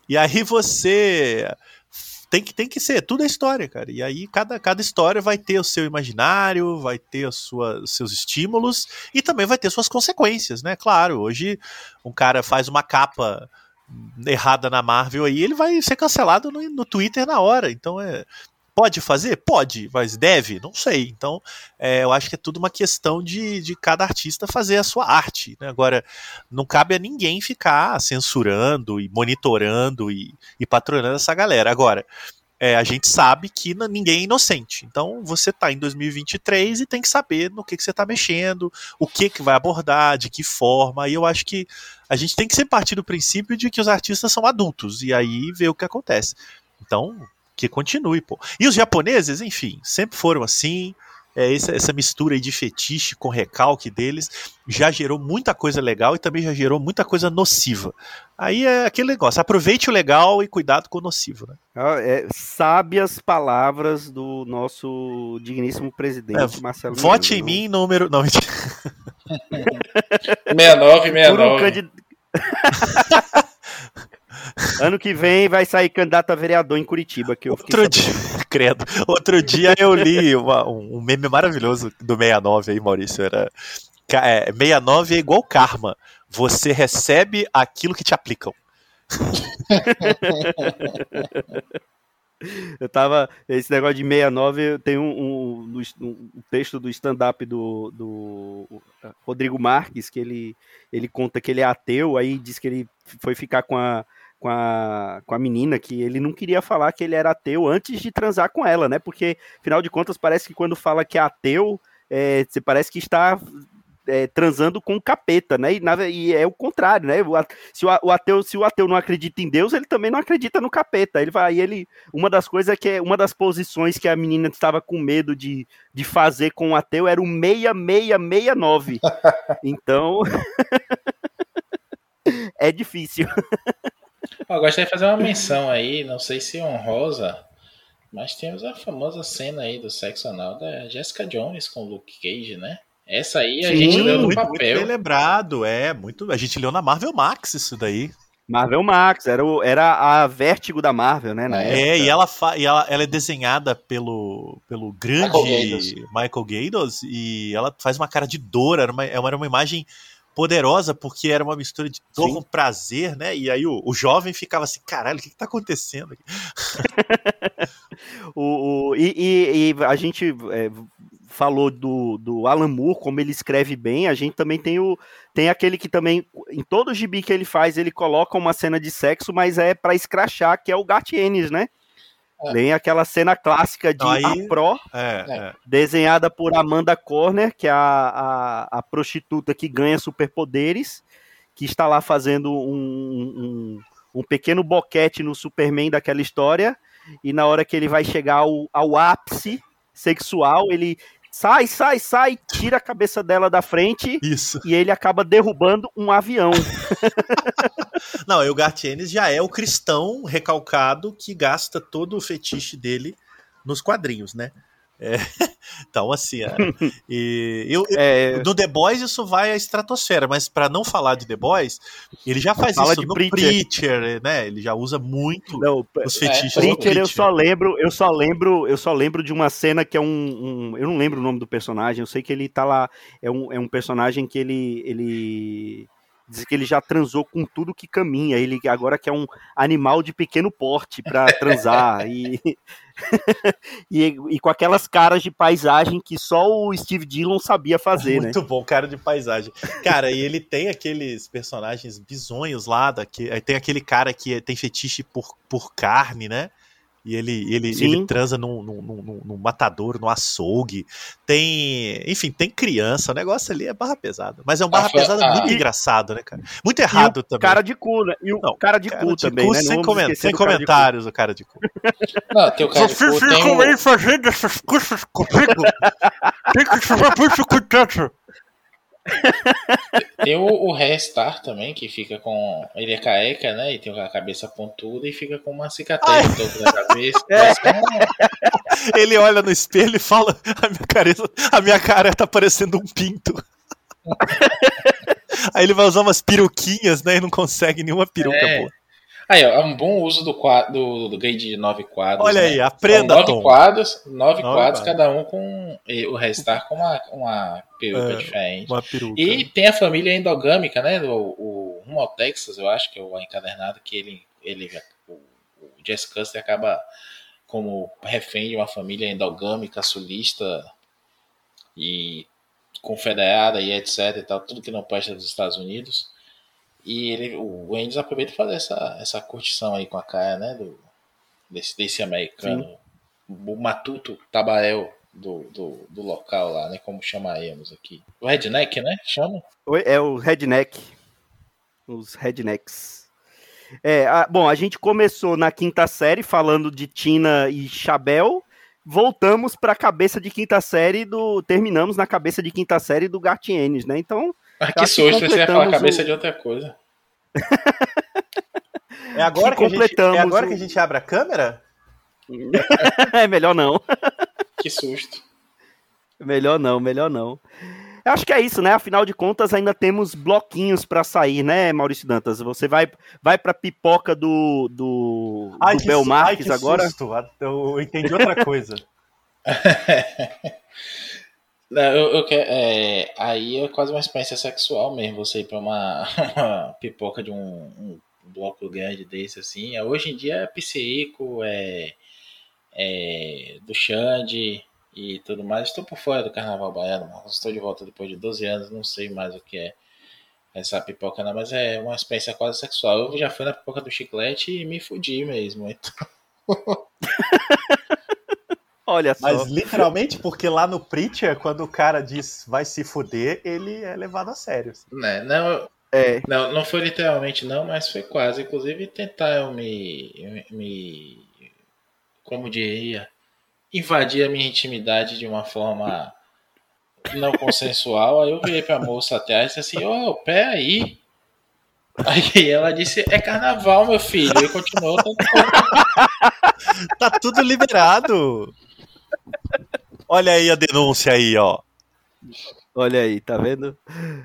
E aí você tem que, tem que ser, tudo é história, cara. E aí cada, cada história vai ter o seu imaginário, vai ter a sua, os seus estímulos e também vai ter suas consequências, né? Claro, hoje um cara faz uma capa errada na Marvel aí, ele vai ser cancelado no, no Twitter na hora. Então é. Pode fazer? Pode, mas deve? Não sei. Então, é, eu acho que é tudo uma questão de, de cada artista fazer a sua arte. né? Agora, não cabe a ninguém ficar censurando e monitorando e, e patrocinando essa galera. Agora, é, a gente sabe que ninguém é inocente. Então, você está em 2023 e tem que saber no que, que você está mexendo, o que, que vai abordar, de que forma. E eu acho que a gente tem que ser partir do princípio de que os artistas são adultos e aí ver o que acontece. Então, que continue, pô. E os japoneses, enfim, sempre foram assim. É, essa, essa mistura aí de fetiche com recalque deles já gerou muita coisa legal e também já gerou muita coisa nociva. Aí é aquele negócio, aproveite o legal e cuidado com o nocivo, né? Ah, é, sábias palavras do nosso digníssimo presidente É, Marcelo Vote em Menezes. mim, número. Não, mentira. 69, Por um 69. candid- Ano que vem vai sair candidato a vereador em Curitiba, que eu Outro dia, credo. Outro dia eu li uma- um um meme maravilhoso do 69 aí, Maurício. Era. é, 69 é igual karma. Você recebe aquilo que te aplicam. Eu tava. Esse negócio de 69, tem um, um, no es- um texto do stand-up do, do Rodrigo Marques, que ele, ele conta que ele é ateu, aí diz que ele foi ficar com a, com, a, com a menina, que ele não queria falar que ele era ateu antes de transar com ela, né? Porque, afinal de contas, parece que quando fala que é ateu, é, você parece que está. é, transando com o capeta, né? E, na e é o contrário, né? O se, o, o ateu, se o ateu não acredita em Deus, ele também não acredita no capeta. Ele vai, ele uma das coisas é que é uma das posições que a menina estava com medo de, de fazer com o ateu era o 6669. Então é difícil. Eu gostaria de fazer uma menção aí, não sei se honrosa, mas temos a famosa cena aí do sexo anal da Jessica Jones com o Luke Cage, né? Essa aí a Sim, gente leu no muito, muito papel. bem lembrado, é. Muito, a gente leu na Marvel Max isso daí. Marvel Max, era, o- era a vértigo da Marvel, né? Na É, época. É, e, ela, fa- e ela, ela é desenhada pelo, pelo grande Michael Michael Gaydos e ela faz uma cara de dor, era uma, era uma imagem poderosa porque era uma mistura de dor Sim. com prazer, né? E aí o, o jovem ficava assim, caralho, o que, que tá acontecendo aqui? O, o- e, e- e a gente é, falou do, do Alan Moore, como ele escreve bem, a gente também tem o tem aquele que também, em todo gibi que ele faz, ele coloca uma cena de sexo, mas é pra escrachar, que é o Gatienes, né? É. Tem aquela cena clássica de Aí- A Pro, É, É. é. desenhada por Amanda Corner, que é a, a, a prostituta que ganha superpoderes, que está lá fazendo um, um, um pequeno boquete no Superman daquela história, e na hora que ele vai chegar ao, ao ápice sexual, ele sai, sai, sai, tira a cabeça dela da frente Isso. e ele acaba derrubando um avião. Não, e o Gartienes já é o cristão recalcado que gasta todo o fetiche dele nos quadrinhos, né? É, Então, assim, é, e eu, É, no The Boys isso vai à estratosfera, mas pra não falar de The Boys, ele já faz Fala isso de no Preacher. Preacher, né? Ele já usa muito não, os fetiches É, do Preacher, eu Preacher. só lembro, eu só lembro, eu só lembro de uma cena que é um, um- eu não lembro o nome do personagem, eu sei que ele tá lá, é um, é um personagem que ele, ele, Diz que ele já transou com tudo que caminha. Ele agora quer um animal de pequeno porte para transar. e, e, e, com aquelas caras de paisagem que só o Steve Dillon sabia fazer, Muito né? bom, cara de paisagem. Cara, e ele tem aqueles personagens bizonhos lá. Daqui, tem aquele cara que tem fetiche por, por carne, né? E ele, ele, ele transa num, num, num, num matador, no açougue. Tem. Enfim, tem criança. O negócio ali é barra pesada. Mas é um barra ah, pesada ah, muito e... engraçado, né, cara? Muito errado também. Cara de cu, né? E o Não, cara de cara cu de também, cu, né? Sem, coment sem comentários, o cara de cu. Não, tem o cara de cu. Você ficam aí fazendo essas coisas comigo? tem que chamar muito cuidado. Tem o, o Restar também, que fica com. Ele é caeca, né? E tem a cabeça pontuda e fica com uma cicatriz no topo da cabeça. É. Ele olha no espelho e fala: a minha, careza, a minha cara tá parecendo um pinto. Aí ele vai usar umas peruquinhas, né? E não consegue nenhuma peruca, é. pô. Aí, ó, é um bom uso do, quadro, do, do grid de nove quadros. Olha né? aí, aprenda, nove Tom. quadros, nove, quadros, cada um com o restar com uma, uma peruca é, diferente. Uma peruca. E tem a família endogâmica, né? O, o Rumo ao Texas, eu acho que é o encadernado que ele, ele o, o Jess Custer acaba como refém de uma família endogâmica, sulista e confederada e etc e tal, tudo que não presta dos Estados Unidos. E ele, o Wendy's aproveita para fazer essa, essa curtição aí com a cara, né? Do, desse, desse americano. Sim. O Matuto Tabael do, do, do, local lá, né? Como chamaremos aqui. O Redneck, né? Chama? É o Redneck. Os Rednecks. É, a, bom, a gente começou na quinta série falando de Tina e Chabel. Voltamos para a cabeça de quinta série do. Terminamos na cabeça de quinta série do Gartienes, né? Então ah, que susto, você ia falar a cabeça o... de outra coisa. é agora que, que, a gente, é agora o... que a gente abre a câmera? é melhor não. Que susto. Melhor não, melhor não. Eu acho que é isso, né? Afinal de contas, ainda temos bloquinhos para sair, né, Maurício Dantas? Você vai, vai pra pipoca do, do, ai, do Bel Marques agora? Susto. Eu entendi outra coisa. Eu, eu é, aí é quase uma experiência sexual mesmo, você ir pra uma, pipoca de um, um, bloco grande desse, assim. Hoje em dia é Psico, é, é do Xande e tudo mais. Estou por fora do carnaval baiano, mas estou de volta depois de 12 anos, não sei mais o que é essa pipoca, não, mas é uma experiência quase sexual. Eu já fui na pipoca do chiclete e me fudi mesmo, então. Olha só. Mas literalmente, porque lá no Preacher, quando o cara diz vai se fuder, ele é levado a sério. Assim. Né, não, é. não, não foi literalmente não, mas foi quase. Inclusive tentaram me, me como diria, invadir a minha intimidade de uma forma não consensual. Aí eu virei pra moça atrás e disse assim, ô, oh, pé aí. Aí ela disse, é carnaval, meu filho. E continuou. tá tudo liberado. Olha aí a denúncia aí, ó. Olha aí, tá vendo?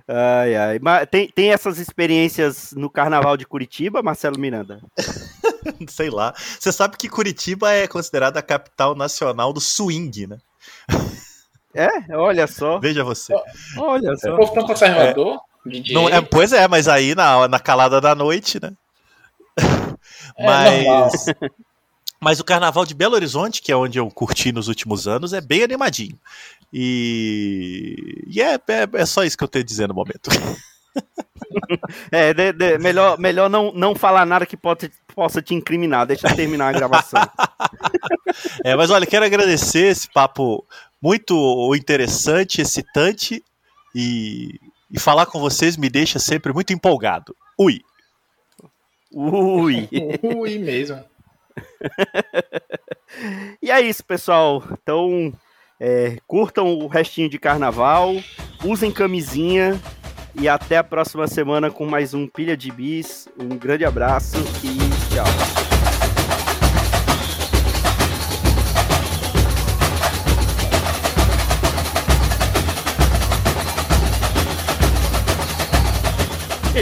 Ai, ai. Mas tem, tem essas experiências no Carnaval de Curitiba, Marcelo Miranda? Sei lá. Você sabe que Curitiba é considerada a capital nacional do swing, né? É, olha só. Veja você. Olha só. O povo tão conservador. É, não, é, pois é, mas aí na, na calada da noite, né? É, mas. Mas o carnaval de Belo Horizonte, que é onde eu curti nos últimos anos, é bem animadinho. E, e é, é, é só isso que eu tenho a dizer no momento. É, de, de, melhor, melhor não, não falar nada que pode, possa te incriminar. Deixa eu terminar a gravação. É, mas olha, quero agradecer esse papo muito interessante, excitante e, e falar com vocês me deixa sempre muito empolgado. Ui! Ui! Ui mesmo. e é isso, pessoal. Então, é, curtam o restinho de carnaval, usem camisinha e até a próxima semana com mais um Pilha de Bis. Um grande abraço e tchau.